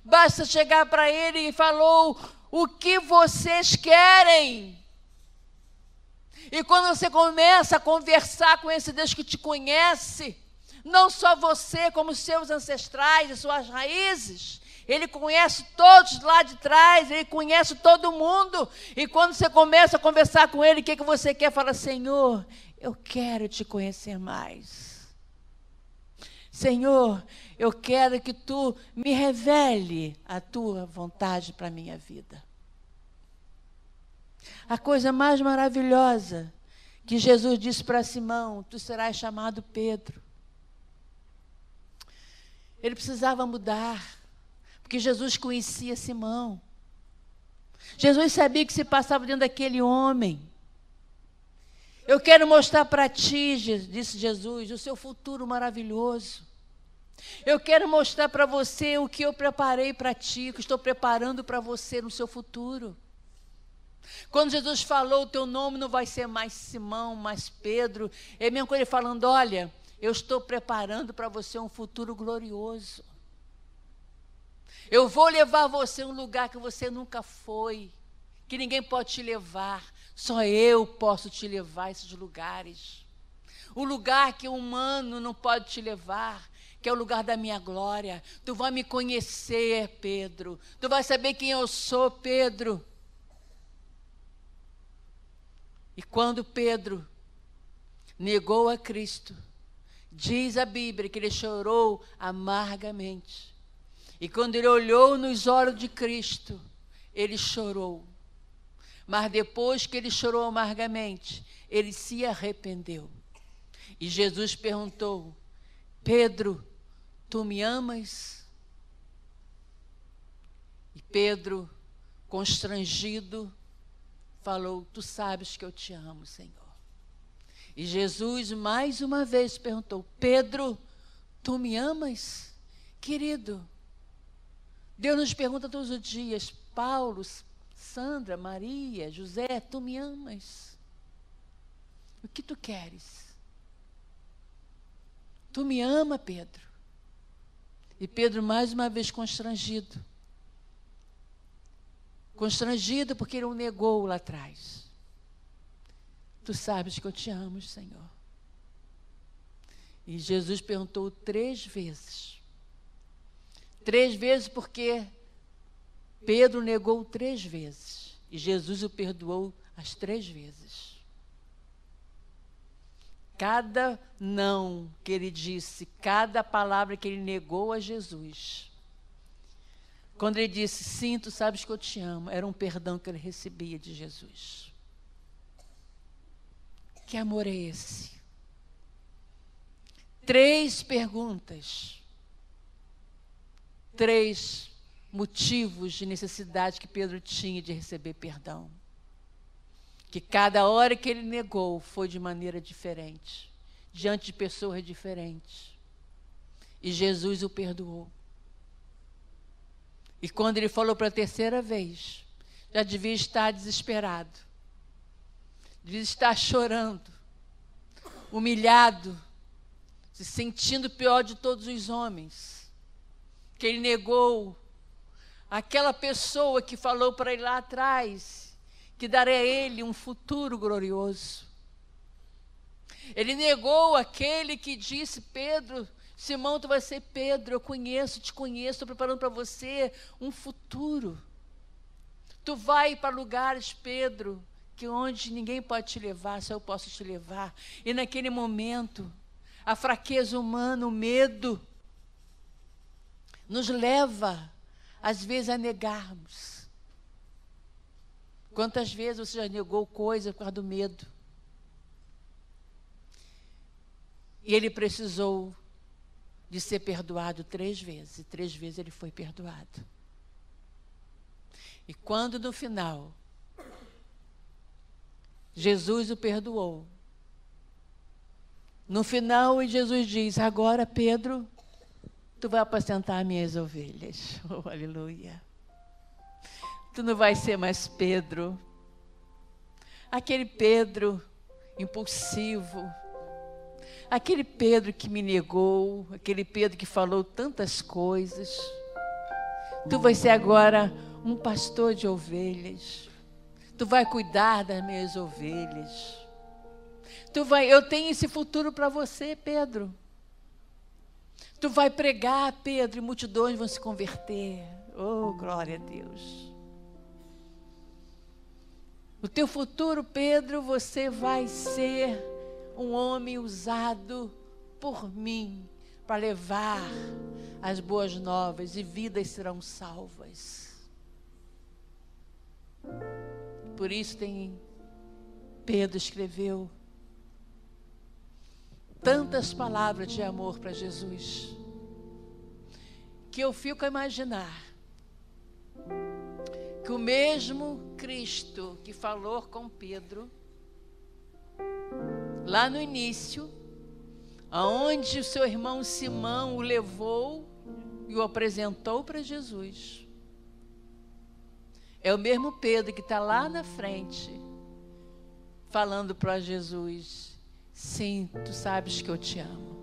Basta chegar para ele e falou: "O que vocês querem?" E quando você começa a conversar com esse Deus que te conhece, não só você, como seus ancestrais e suas raízes, ele conhece todos lá de trás, ele conhece todo mundo. E quando você começa a conversar com ele, o que, que você quer? Fala, Senhor, eu quero te conhecer mais. Senhor, eu quero que tu me revele a tua vontade para a minha vida. A coisa mais maravilhosa que Jesus disse para Simão: Tu serás chamado Pedro. Ele precisava mudar, porque Jesus conhecia Simão. Jesus sabia que se passava dentro daquele homem. Eu quero mostrar para ti, disse Jesus, o seu futuro maravilhoso. Eu quero mostrar para você o que eu preparei para ti, o que estou preparando para você no seu futuro. Quando Jesus falou, o teu nome não vai ser mais Simão, mais Pedro, é mesmo com ele falando: olha, eu estou preparando para você um futuro glorioso. Eu vou levar você a um lugar que você nunca foi, que ninguém pode te levar. Só eu posso te levar a esses lugares. O lugar que o humano não pode te levar, que é o lugar da minha glória. Tu vai me conhecer, Pedro. Tu vai saber quem eu sou, Pedro. E quando Pedro negou a Cristo, diz a Bíblia que ele chorou amargamente. E quando ele olhou nos olhos de Cristo, ele chorou. Mas depois que ele chorou amargamente, ele se arrependeu. E Jesus perguntou: Pedro, tu me amas? E Pedro, constrangido, falou: Tu sabes que eu te amo, Senhor. E Jesus mais uma vez perguntou: Pedro, tu me amas? Querido, Deus nos pergunta todos os dias: Paulo, Sandra, Maria, José, tu me amas? O que tu queres? Tu me ama, Pedro? E Pedro, mais uma vez constrangido. Constrangido porque ele o negou lá atrás. Tu sabes que eu te amo, Senhor. E Jesus perguntou três vezes. Três vezes porque Pedro negou três vezes e Jesus o perdoou as três vezes. Cada não que ele disse, cada palavra que ele negou a Jesus, quando ele disse, sim, tu sabes que eu te amo, era um perdão que ele recebia de Jesus. Que amor é esse? Três perguntas. Três motivos de necessidade que Pedro tinha de receber perdão. Que cada hora que ele negou foi de maneira diferente, diante de pessoas diferentes. E Jesus o perdoou. E quando ele falou para a terceira vez, já devia estar desesperado, devia estar chorando, humilhado, se sentindo pior de todos os homens, que ele negou aquela pessoa que falou para ele lá atrás que darei a ele um futuro glorioso. Ele negou aquele que disse: Pedro, Simão, tu vai ser Pedro, eu conheço, te conheço, estou preparando para você um futuro. Tu vai para lugares, Pedro, que onde ninguém pode te levar, só eu posso te levar. E naquele momento, a fraqueza humana, o medo, nos leva, às vezes, a negarmos. Quantas vezes você já negou coisa por causa do medo? E ele precisou de ser perdoado três vezes, e três vezes ele foi perdoado. E quando no final Jesus o perdoou, no final Jesus diz: Agora, Pedro, tu vai apacentar minhas ovelhas. Oh, aleluia. Tu não vai ser mais Pedro, aquele Pedro impulsivo, aquele Pedro que me negou, aquele Pedro que falou tantas coisas. Tu vai ser agora um pastor de ovelhas. Tu vai cuidar das minhas ovelhas. Tu vai, eu tenho esse futuro para você, Pedro. Tu vai pregar, Pedro, e multidões vão se converter. Oh, glória a Deus. O teu futuro, Pedro, você vai ser um homem usado por mim para levar as boas novas e vidas serão salvas. Por isso tem Pedro escreveu tantas palavras de amor para Jesus que eu fico a imaginar que o mesmo Cristo que falou com Pedro lá no início, aonde o seu irmão Simão o levou e o apresentou para Jesus. É o mesmo Pedro que está lá na frente, falando para Jesus: Sim, tu sabes que eu te amo.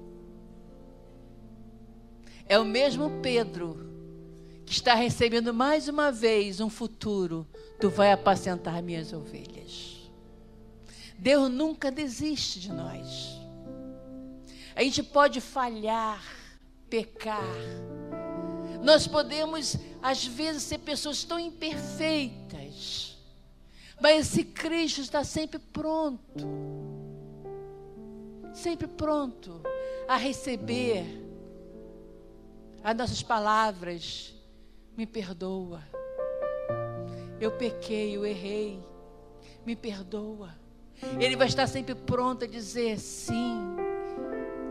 É o mesmo Pedro que está recebendo mais uma vez um futuro. Tu vai apacentar minhas ovelhas. Deus nunca desiste de nós. A gente pode falhar, pecar. Nós podemos, às vezes, ser pessoas tão imperfeitas. Mas esse Cristo está sempre pronto. Sempre pronto a receber as nossas palavras. Me perdoa. Eu pequei, eu errei. Me perdoa. Ele vai estar sempre pronto a dizer: sim,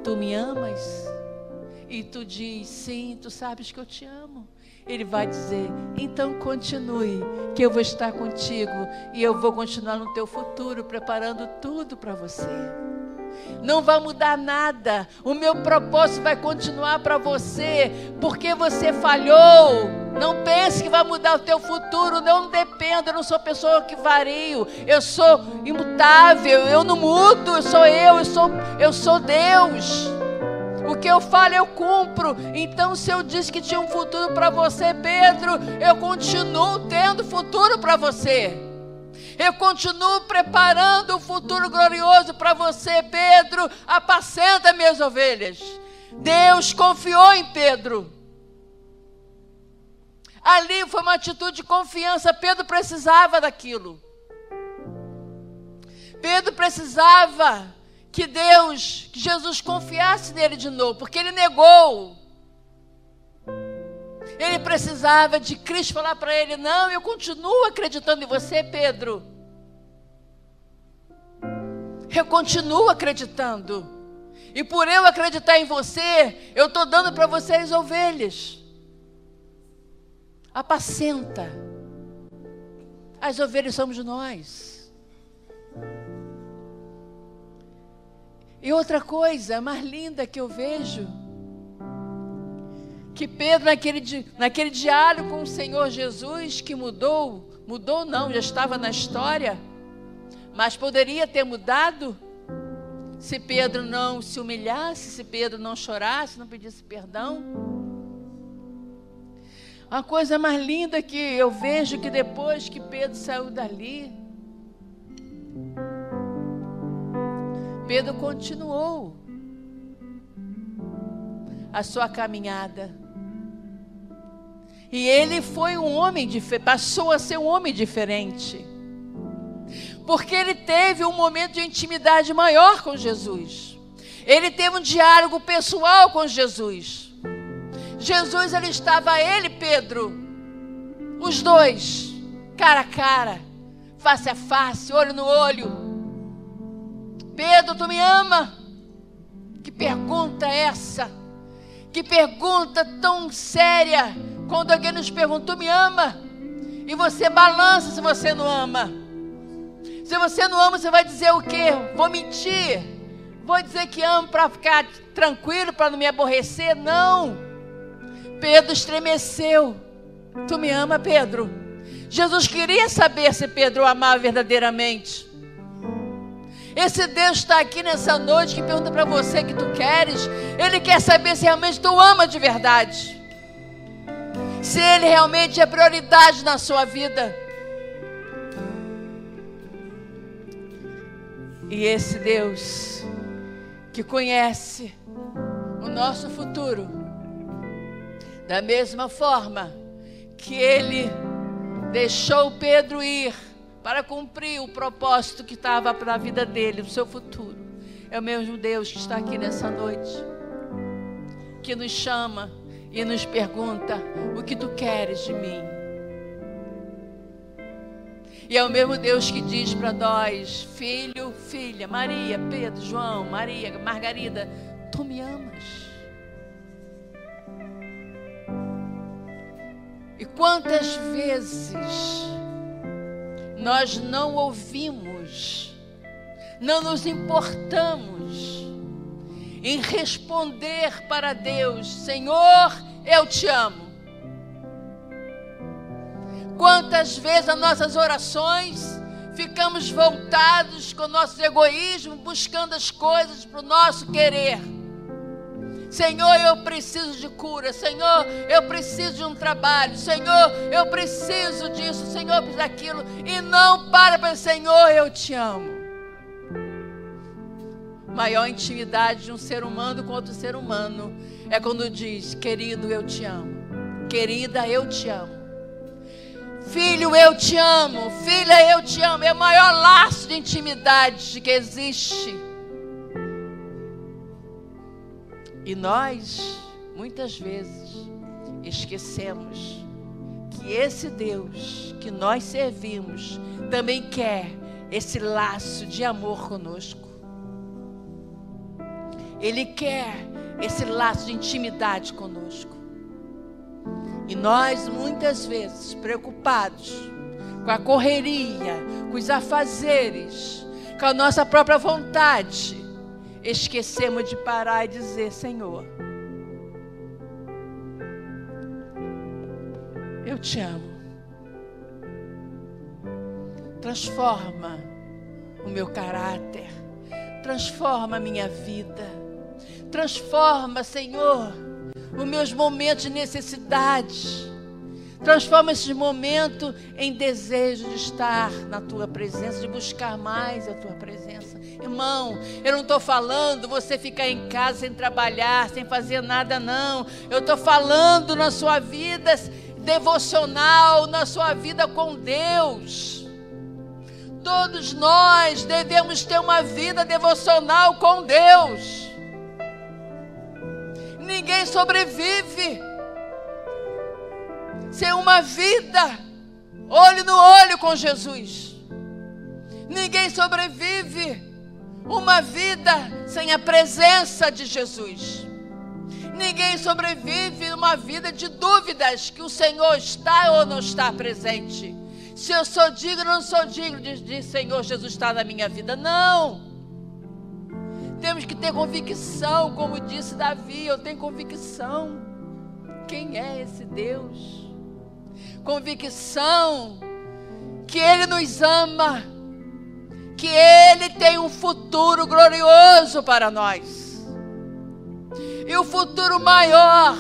tu me amas? E tu diz: sim, tu sabes que eu te amo. Ele vai dizer: então continue, que eu vou estar contigo e eu vou continuar no teu futuro, preparando tudo para você. Não vai mudar nada. O meu propósito vai continuar para você, porque você falhou. Não pense que vai mudar o teu futuro. Não dependa. Eu não sou pessoa que vario. Eu sou imutável. Eu não mudo. Eu sou eu. Eu sou, eu sou Deus. O que eu falo, eu cumpro. Então, se eu disse que tinha um futuro para você, Pedro, eu continuo tendo futuro para você. Eu continuo preparando o futuro glorioso para você, Pedro. Apacenta minhas ovelhas. Deus confiou em Pedro. Ali foi uma atitude de confiança. Pedro precisava daquilo. Pedro precisava que Deus, que Jesus confiasse nele de novo, porque ele negou. Ele precisava de Cristo falar para ele: Não, eu continuo acreditando em você, Pedro. Eu continuo acreditando. E por eu acreditar em você, eu estou dando para você as ovelhas. Apacenta. As ovelhas somos nós. E outra coisa mais linda que eu vejo que Pedro, naquele, naquele diálogo com o Senhor Jesus, que mudou, mudou não, já estava na história, mas poderia ter mudado se Pedro não se humilhasse, se Pedro não chorasse, não pedisse perdão. A coisa mais linda que eu vejo que depois que Pedro saiu dali, Pedro continuou a sua caminhada. E ele foi um homem diferente, passou a ser um homem diferente. Porque ele teve um momento de intimidade maior com Jesus. Ele teve um diálogo pessoal com Jesus. Jesus ele estava ele, Pedro, os dois, cara a cara, face a face, olho no olho. Pedro, tu me ama? Que pergunta é essa? Que pergunta tão séria quando alguém nos perguntou, me ama? E você balança se você não ama. Se você não ama, você vai dizer o quê? Vou mentir? Vou dizer que amo para ficar tranquilo, para não me aborrecer? Não. Pedro estremeceu. Tu me ama, Pedro? Jesus queria saber se Pedro o amava verdadeiramente. Esse Deus está aqui nessa noite que pergunta para você que tu queres. Ele quer saber se realmente tu ama de verdade. Se ele realmente é prioridade na sua vida. E esse Deus que conhece o nosso futuro, da mesma forma que ele deixou Pedro ir para cumprir o propósito que estava para a vida dele, o seu futuro. É o mesmo Deus que está aqui nessa noite, que nos chama e nos pergunta: O que tu queres de mim? E é o mesmo Deus que diz para nós: Filho, filha, Maria, Pedro, João, Maria, Margarida, tu me amas. E quantas vezes nós não ouvimos, não nos importamos em responder para Deus: Senhor, eu te amo. Quantas vezes as nossas orações ficamos voltados com o nosso egoísmo, buscando as coisas para o nosso querer Senhor, eu preciso de cura. Senhor, eu preciso de um trabalho. Senhor, eu preciso disso. Senhor, eu preciso daquilo. E não para para Senhor, eu te amo. Maior intimidade de um ser humano com outro ser humano é quando diz: Querido, eu te amo. Querida, eu te amo. Filho, eu te amo. Filha, eu te amo. É o maior laço de intimidade que existe. E nós, muitas vezes, esquecemos que esse Deus que nós servimos também quer esse laço de amor conosco. Ele quer esse laço de intimidade conosco. E nós, muitas vezes, preocupados com a correria, com os afazeres, com a nossa própria vontade, esquecemos de parar e dizer: Senhor, eu te amo. Transforma o meu caráter, transforma a minha vida, transforma, Senhor, os meus momentos de necessidade Transforma esse momento em desejo de estar na tua presença, de buscar mais a tua presença. Irmão, eu não estou falando você ficar em casa sem trabalhar, sem fazer nada, não. Eu estou falando na sua vida devocional, na sua vida com Deus. Todos nós devemos ter uma vida devocional com Deus. Ninguém sobrevive sem uma vida olho no olho com Jesus. Ninguém sobrevive uma vida sem a presença de Jesus. Ninguém sobrevive uma vida de dúvidas que o Senhor está ou não está presente. Se eu sou digno ou não sou digno de, de Senhor Jesus estar na minha vida. Não. Temos que ter convicção, como disse Davi, eu tenho convicção. Quem é esse Deus? convicção que Ele nos ama, que Ele tem um futuro glorioso para nós. E o futuro maior,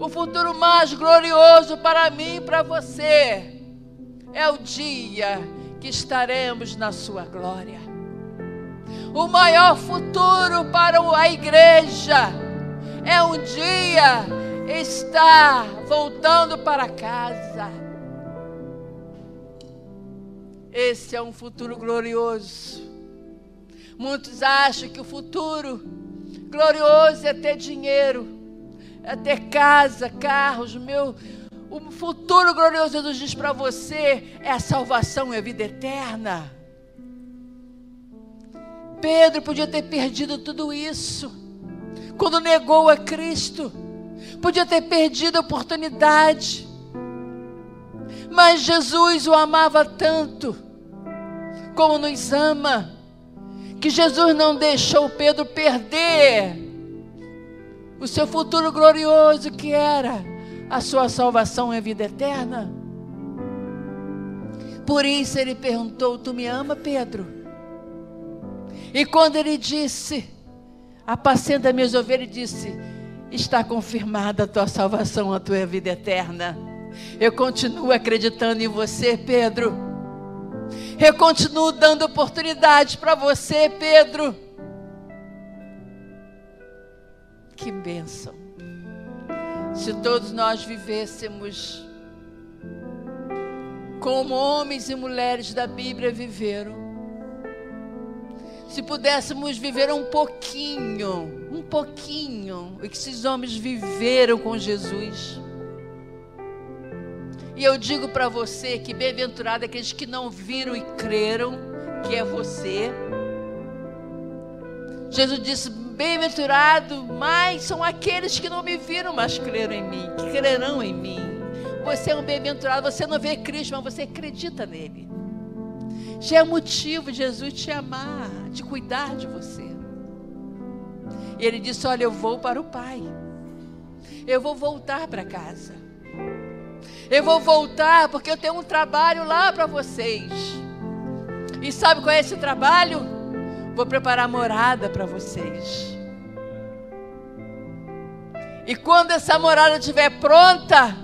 o futuro mais glorioso para mim e para você, é o dia que estaremos na Sua glória. O maior futuro para a igreja é um dia estar voltando para casa. Esse é um futuro glorioso. Muitos acham que o futuro glorioso é ter dinheiro, é ter casa, carros. Meu, o futuro glorioso Jesus diz para você é a salvação e a vida eterna. Pedro podia ter perdido tudo isso quando negou a Cristo, podia ter perdido a oportunidade, mas Jesus o amava tanto, como nos ama, que Jesus não deixou Pedro perder o seu futuro glorioso que era a sua salvação e a vida eterna. Por isso ele perguntou: Tu me ama, Pedro? E quando ele disse: Apacenta minhas ovelhas, disse: Está confirmada a tua salvação, a tua vida eterna. Eu continuo acreditando em você, Pedro. Eu continuo dando oportunidade para você, Pedro. Que bênção. Se todos nós vivêssemos como homens e mulheres da Bíblia viveram, se pudéssemos viver um pouquinho, um pouquinho, o que esses homens viveram com Jesus. E eu digo para você que bem-aventurado é aqueles que não viram e creram, que é você. Jesus disse: Bem-aventurado, mas são aqueles que não me viram, mas creram em mim, que crerão em mim. Você é um bem-aventurado, você não vê Cristo, mas você acredita nele já é motivo de Jesus te amar, de cuidar de você. E ele disse: Olha, eu vou para o Pai, eu vou voltar para casa, eu vou voltar porque eu tenho um trabalho lá para vocês. E sabe qual é esse trabalho? Vou preparar morada para vocês. E quando essa morada estiver pronta,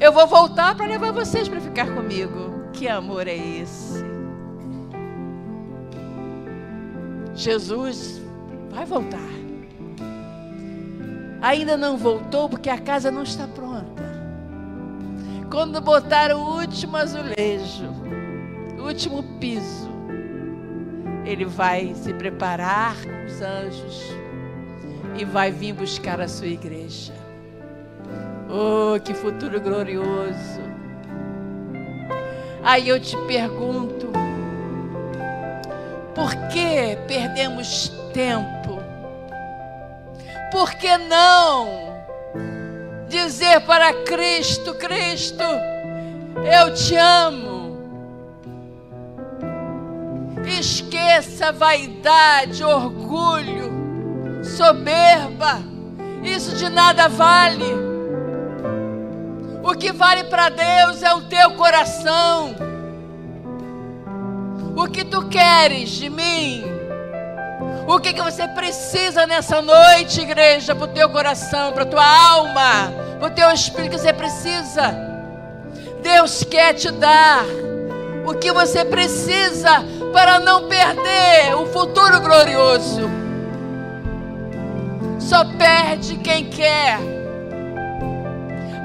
eu vou voltar para levar vocês para ficar comigo. Que amor é esse? Jesus vai voltar. Ainda não voltou porque a casa não está pronta. Quando botar o último azulejo, o último piso, ele vai se preparar com os anjos e vai vir buscar a sua igreja. Oh, que futuro glorioso! Aí eu te pergunto, por que perdemos tempo? Por que não dizer para Cristo: Cristo, eu te amo? Esqueça vaidade, orgulho, soberba, isso de nada vale. O que vale para Deus é o teu coração. O que tu queres de mim? O que, que você precisa nessa noite, igreja, para o teu coração, para a tua alma, para o teu espírito que você precisa? Deus quer te dar o que você precisa para não perder o futuro glorioso. Só perde quem quer.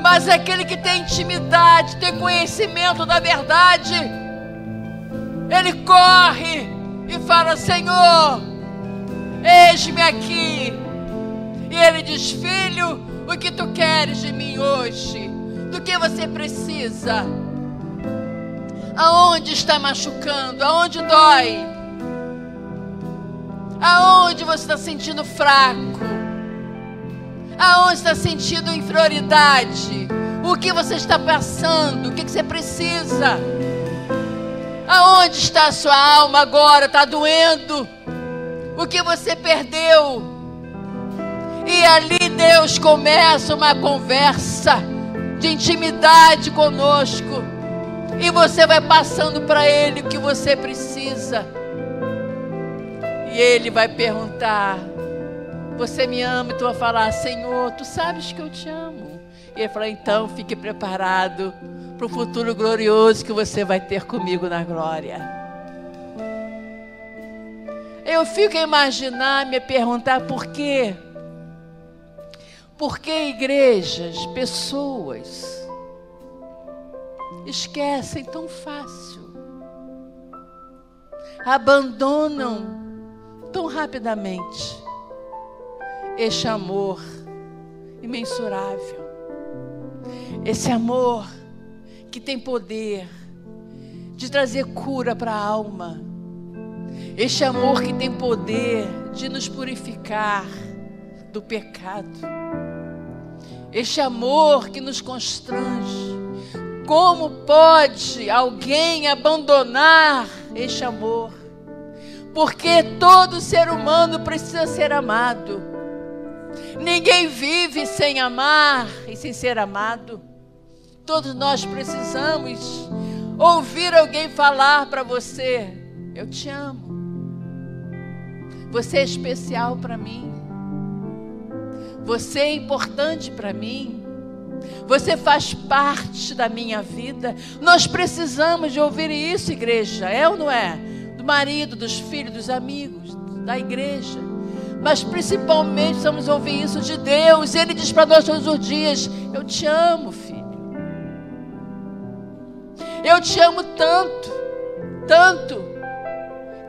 Mas aquele que tem intimidade, tem conhecimento da verdade, ele corre e fala: Senhor, eis-me aqui. E ele diz: Filho, o que tu queres de mim hoje? Do que você precisa? Aonde está machucando? Aonde dói? Aonde você está sentindo fraco? Aonde está sentindo inferioridade? O que você está passando? O que você precisa? Aonde está a sua alma agora? Está doendo? O que você perdeu? E ali Deus começa uma conversa de intimidade conosco. E você vai passando para Ele o que você precisa. E Ele vai perguntar: Você me ama? E tu vai falar: Senhor, tu sabes que eu te amo. E Ele vai falar: Então fique preparado para o futuro glorioso que você vai ter comigo na glória. Eu fico a imaginar, me perguntar por quê? Por que igrejas, pessoas esquecem tão fácil? Abandonam tão rapidamente este amor imensurável. Esse amor que tem poder de trazer cura para a alma. Este amor que tem poder de nos purificar do pecado. Este amor que nos constrange. Como pode alguém abandonar este amor? Porque todo ser humano precisa ser amado. Ninguém vive sem amar e sem ser amado. Todos nós precisamos ouvir alguém falar para você: Eu te amo. Você é especial para mim. Você é importante para mim. Você faz parte da minha vida. Nós precisamos de ouvir isso, igreja. É ou não é? Do marido, dos filhos, dos amigos, da igreja. Mas principalmente precisamos ouvir isso de Deus. Ele diz para nós todos os dias: Eu te amo, filho. Eu te amo tanto, tanto,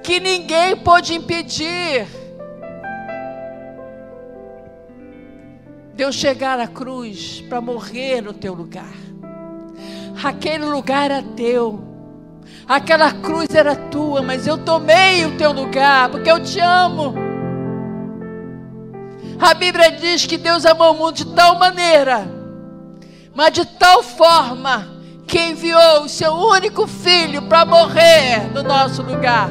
que ninguém pode impedir de eu chegar à cruz para morrer no teu lugar. Aquele lugar era teu, aquela cruz era tua, mas eu tomei o teu lugar, porque eu te amo. A Bíblia diz que Deus amou o mundo de tal maneira, mas de tal forma, que enviou o seu único filho para morrer no nosso lugar.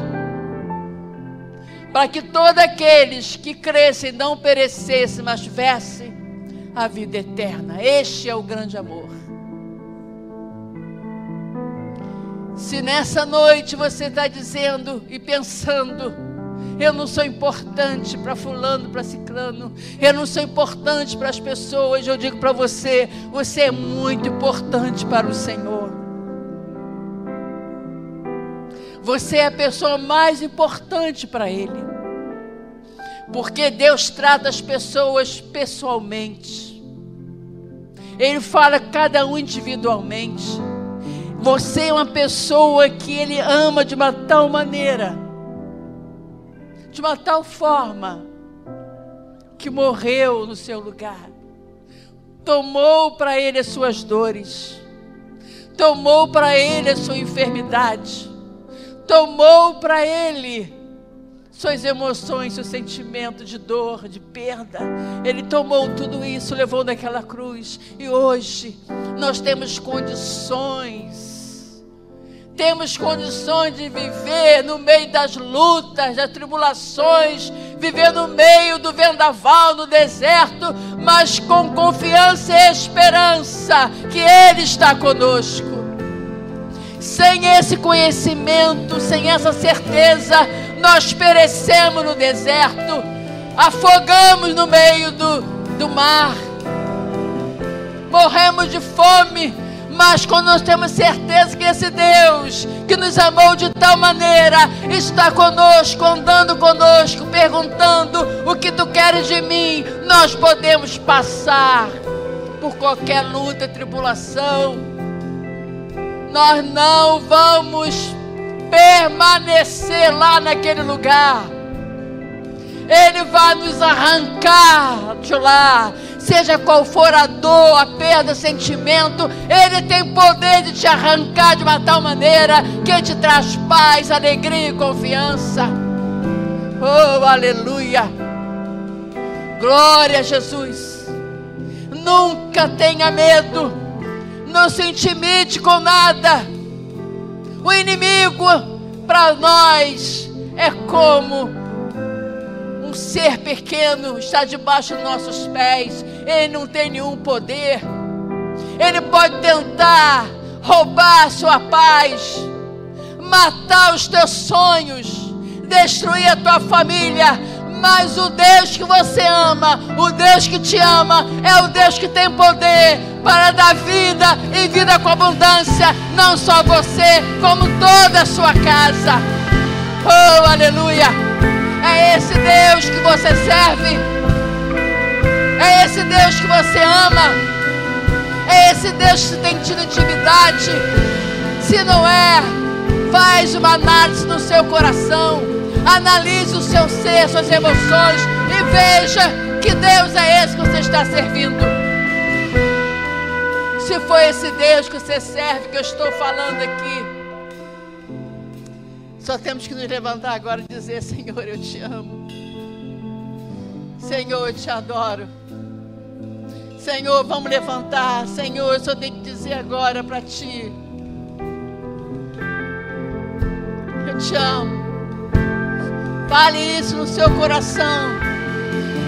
Para que todos aqueles que crescem não perecessem, mas tivessem a vida eterna. Este é o grande amor. Se nessa noite você está dizendo e pensando, eu não sou importante para fulano, para ciclano. Eu não sou importante para as pessoas. Eu digo para você, você é muito importante para o Senhor. Você é a pessoa mais importante para Ele. Porque Deus trata as pessoas pessoalmente. Ele fala cada um individualmente. Você é uma pessoa que Ele ama de uma tal maneira de uma tal forma que morreu no seu lugar, tomou para ele as suas dores, tomou para ele a sua enfermidade, tomou para ele suas emoções, seu sentimento de dor, de perda. Ele tomou tudo isso, levou naquela cruz. E hoje nós temos condições temos condições de viver no meio das lutas, das tribulações, viver no meio do vendaval, no deserto, mas com confiança e esperança que Ele está conosco. Sem esse conhecimento, sem essa certeza, nós perecemos no deserto, afogamos no meio do, do mar, morremos de fome mas quando nós temos certeza que esse Deus que nos amou de tal maneira está conosco, andando conosco, perguntando o que tu queres de mim, nós podemos passar por qualquer luta e tribulação. Nós não vamos permanecer lá naquele lugar. Ele vai nos arrancar de lá seja qual for a dor, a perda, o sentimento, Ele tem poder de te arrancar de uma tal maneira que te traz paz, alegria e confiança. Oh, aleluia! Glória a Jesus. Nunca tenha medo, não se intimide com nada. O inimigo para nós é como um ser pequeno está debaixo dos nossos pés, ele não tem nenhum poder, ele pode tentar roubar a sua paz, matar os teus sonhos, destruir a tua família, mas o Deus que você ama, o Deus que te ama, é o Deus que tem poder para dar vida e vida com abundância, não só você, como toda a sua casa. Oh, aleluia! É esse Deus que você serve. É esse Deus que você ama. É esse Deus que tem tido intimidade. Se não é, faz uma análise no seu coração. Analise o seu ser, suas emoções e veja que Deus é esse que você está servindo. Se foi esse Deus que você serve que eu estou falando aqui, só temos que nos levantar agora e dizer: Senhor, eu te amo. Senhor, eu te adoro. Senhor, vamos levantar. Senhor, eu só tenho que dizer agora para ti. Eu te amo. Fale isso no seu coração.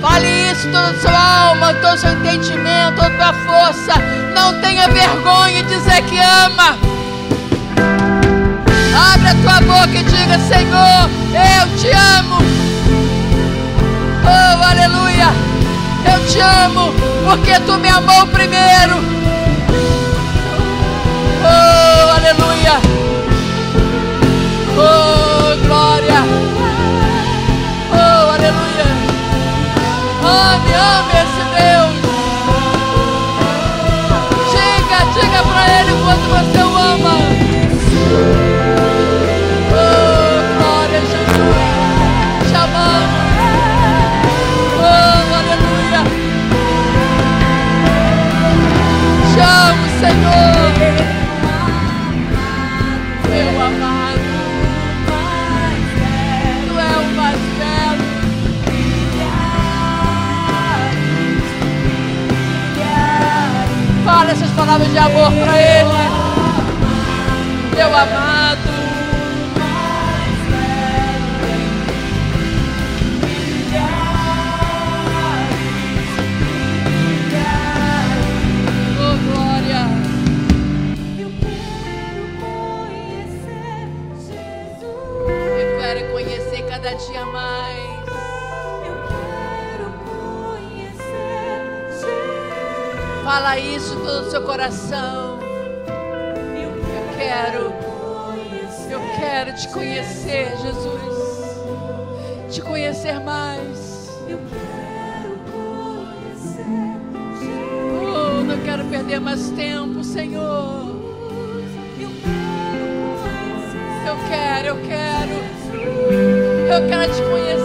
Fale isso toda sua alma, todo o seu entendimento, toda a força. Não tenha vergonha de dizer que ama. Abre a tua boca e diga: Senhor, eu te amo. Oh, aleluia. Eu te amo porque tu me amou primeiro. Oh, aleluia. Oh, glória. Oh, aleluia. Ame, ame essas palavras de amor para Ele. Meu amado. Oh, cada dia mais. Fala isso todo o seu coração. Eu quero, eu quero te conhecer, Jesus. Te conhecer mais. Oh, não quero perder mais tempo, Senhor. Eu quero, eu quero. Eu quero te conhecer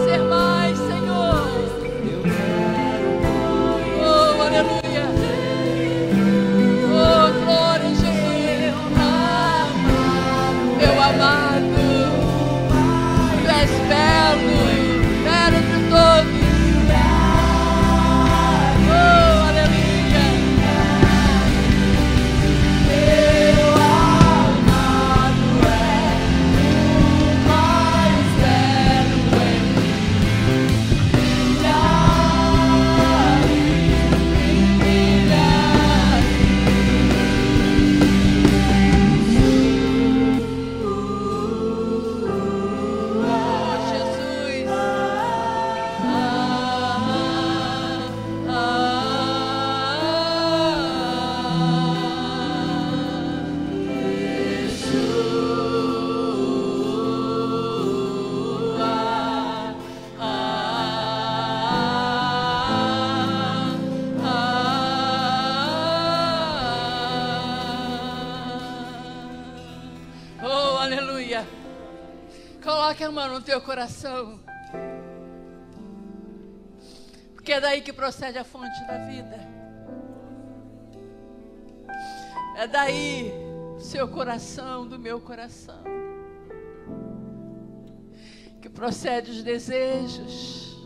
teu coração. Porque é daí que procede a fonte da vida. É daí, seu coração, do meu coração, que procede os desejos.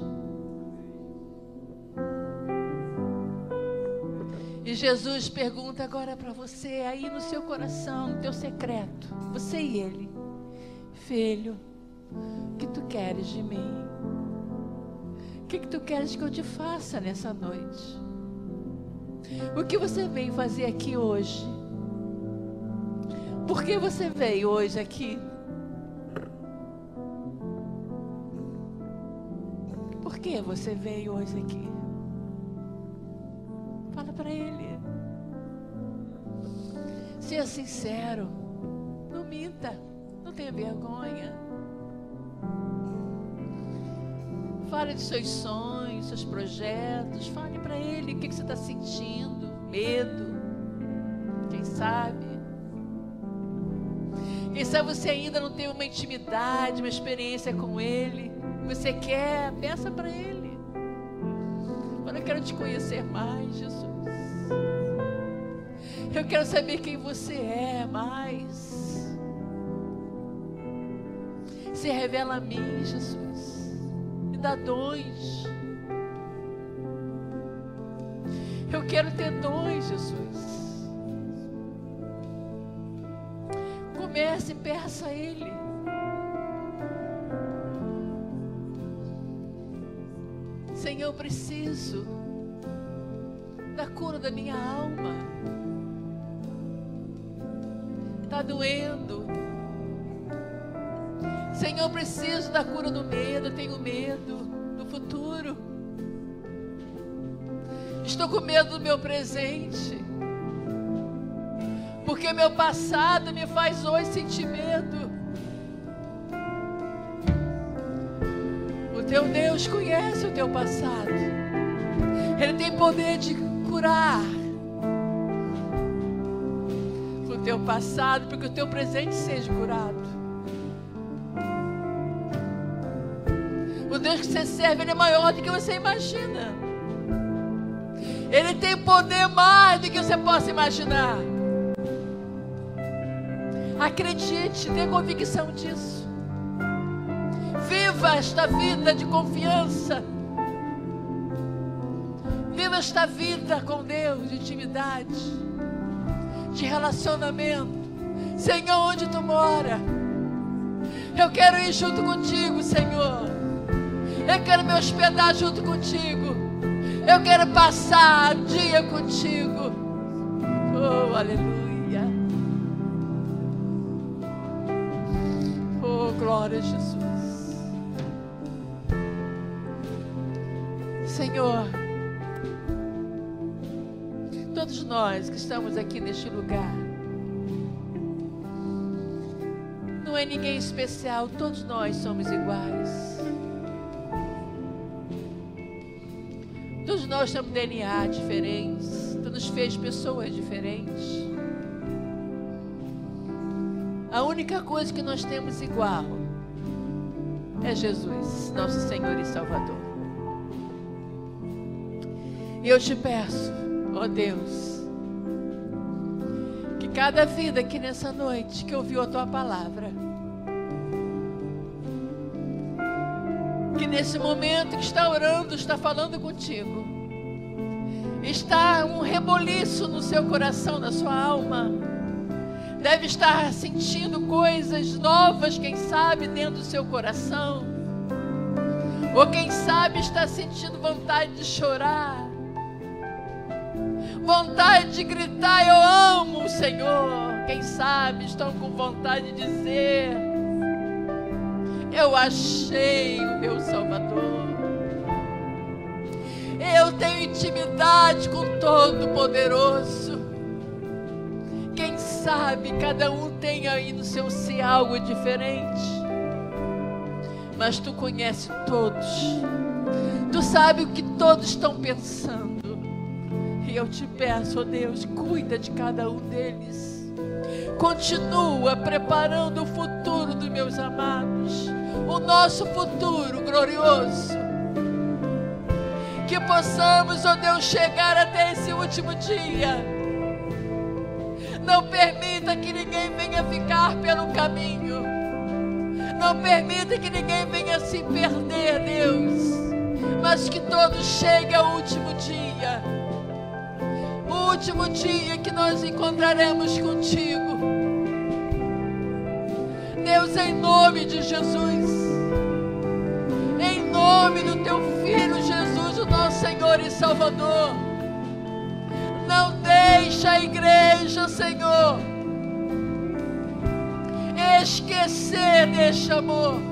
E Jesus pergunta agora para você, aí no seu coração, no teu secreto, você e ele, filho, o que tu queres de mim? O que, que tu queres que eu te faça nessa noite? O que você veio fazer aqui hoje? Por que você veio hoje aqui? Por que você veio hoje aqui? Fala para ele. Seja sincero. Não minta. Não tenha vergonha. Fale dos seus sonhos, seus projetos. Fale para ele o que, que você está sentindo. Medo. Quem sabe? Quem sabe você ainda não tem uma intimidade, uma experiência com ele. Você quer, peça para ele. Agora eu quero te conhecer mais, Jesus. Eu quero saber quem você é mais. Se revela a mim, Jesus. Dá. Eu quero ter dons, Jesus. Comece e peça a Ele. Senhor, eu preciso da cura da minha alma. Está doendo. Eu preciso da cura do medo. Eu tenho medo do futuro. Estou com medo do meu presente. Porque meu passado me faz hoje sentir medo. O teu Deus conhece o teu passado. Ele tem poder de curar o teu passado, porque o teu presente seja curado. Deus que você serve, ele é maior do que você imagina. Ele tem poder mais do que você possa imaginar. Acredite, tenha convicção disso. Viva esta vida de confiança. Viva esta vida com Deus, de intimidade, de relacionamento. Senhor, onde tu mora? Eu quero ir junto contigo, Senhor. Eu quero me hospedar junto contigo. Eu quero passar o dia contigo. Oh, aleluia. Oh, glória a Jesus. Senhor, todos nós que estamos aqui neste lugar, não é ninguém especial, todos nós somos iguais. Nós temos DNA diferentes, tu nos fez pessoas diferentes. A única coisa que nós temos igual é Jesus, nosso Senhor e Salvador. E eu te peço, ó Deus, que cada vida aqui nessa noite que ouviu a tua palavra, que nesse momento que está orando, está falando contigo, está um reboliço no seu coração, na sua alma, deve estar sentindo coisas novas, quem sabe, dentro do seu coração, ou quem sabe está sentindo vontade de chorar vontade de gritar: Eu amo o Senhor. Quem sabe estão com vontade de dizer: Eu achei o meu Salvador. Tenho intimidade com o Todo-Poderoso. Quem sabe cada um tem aí no seu ser algo diferente. Mas tu conhece todos. Tu sabe o que todos estão pensando. E eu te peço, ó Deus, cuida de cada um deles. Continua preparando o futuro dos meus amados, o nosso futuro glorioso. Que possamos, ó Deus, chegar até esse último dia. Não permita que ninguém venha ficar pelo caminho. Não permita que ninguém venha se perder, Deus. Mas que todos cheguem ao último dia o último dia que nós encontraremos contigo. Deus, em nome de Jesus, em nome do teu Filho Senhor e Salvador, não deixa a igreja, Senhor, esquecer deste amor.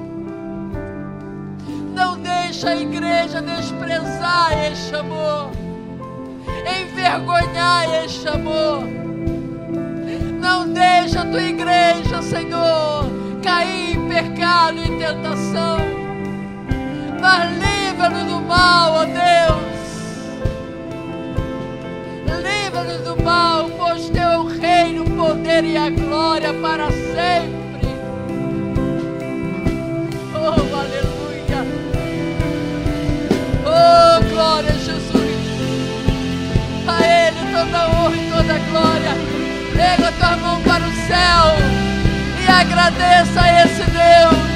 Não deixa a igreja desprezar este amor envergonhar este amor. Não deixa a tua igreja, Senhor, cair em pecado e tentação. Mas Livra-nos do mal, ó Deus. Poder e a glória para sempre. Oh, aleluia. Oh, glória a Jesus. A Ele toda honra e toda glória. Pega a tua mão para o céu e agradeça a esse Deus.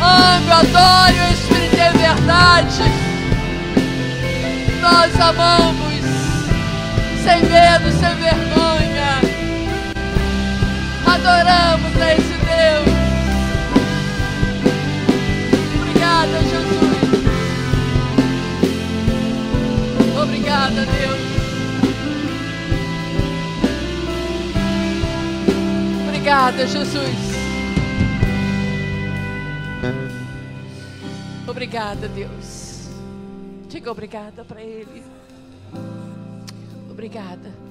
Ame, adore o Espírito de verdade. Nós amamos, sem medo, sem vergonha. Adoramos a esse Deus. Obrigada, Jesus. Obrigada, Deus. Obrigada, Jesus. Obrigada, Deus. Diga obrigada para Ele. Obrigada.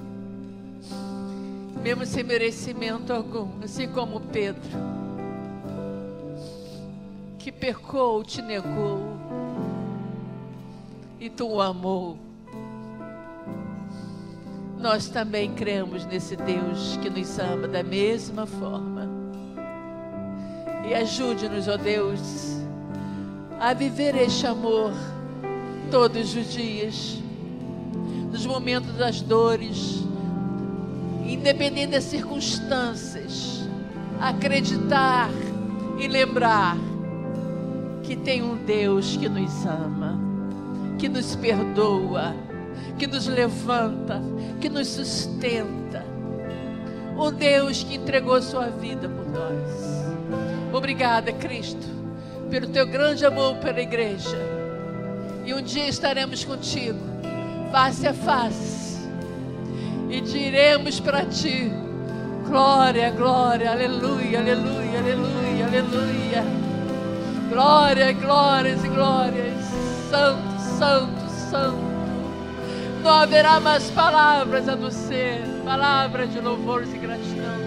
Mesmo sem merecimento algum, assim como Pedro, que pecou, te negou, e tu o amou. Nós também cremos nesse Deus que nos ama da mesma forma. E ajude-nos, ó Deus, a viver este amor todos os dias, nos momentos das dores, independente das circunstâncias, acreditar e lembrar que tem um Deus que nos ama, que nos perdoa, que nos levanta, que nos sustenta. Um Deus que entregou sua vida por nós. Obrigada, Cristo, pelo teu grande amor pela igreja. E um dia estaremos contigo, face a face, e diremos para ti: glória, glória, aleluia, aleluia, aleluia, aleluia. Glória, glórias e glórias. Santo, santo, santo. Não haverá mais palavras a não ser palavras de louvores e gratidão.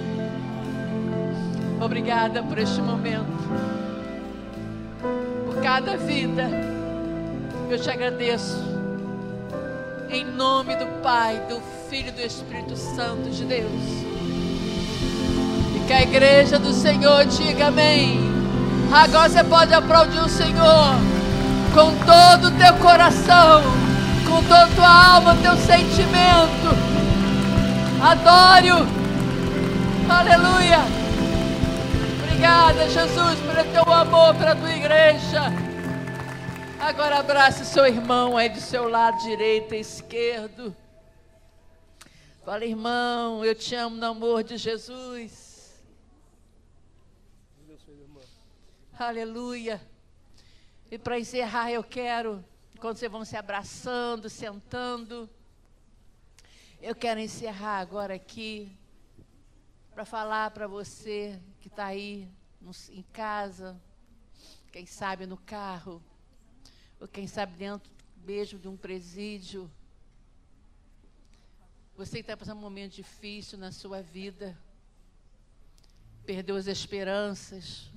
Obrigada por este momento, por cada vida. Eu te agradeço. Em nome do Pai, do Filho e do Espírito Santo de Deus. E que a igreja do Senhor diga amém. Agora você pode aplaudir o Senhor com todo o teu coração, com toda a tua alma, teu sentimento. Adore-o. Aleluia. Obrigada, Jesus, pelo teu amor, pela tua igreja. Agora abrace seu irmão aí do seu lado direito e esquerdo. Fala, irmão, eu te amo no amor de Jesus. Aleluia. E para encerrar, eu quero, quando vocês vão se abraçando, sentando, eu quero encerrar agora aqui para falar para você que está aí em casa, quem sabe no carro, ou quem sabe dentro mesmo de um presídio. Você está passando um momento difícil na sua vida, perdeu as esperanças,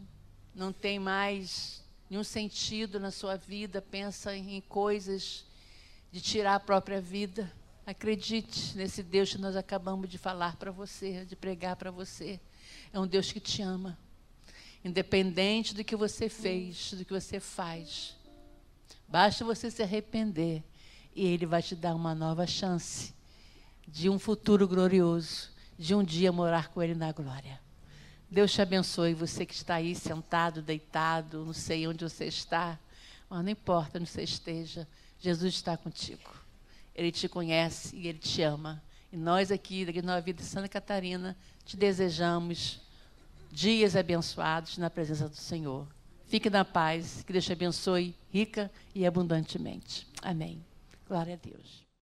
não tem mais nenhum sentido na sua vida, pensa em coisas de tirar a própria vida. Acredite nesse Deus que nós acabamos de falar para você, de pregar para você. É um Deus que te ama. Independente do que você fez, do que você faz. Basta você se arrepender e Ele vai te dar uma nova chance de um futuro glorioso, de um dia morar com Ele na glória. Deus te abençoe, você que está aí sentado, deitado, não sei onde você está, mas não importa onde você esteja, Jesus está contigo. Ele te conhece e Ele te ama. E nós aqui, da Nova Vida de Santa Catarina, te desejamos dias abençoados na presença do Senhor. Fique na paz, que Deus te abençoe rica e abundantemente. Amém. Glória a Deus.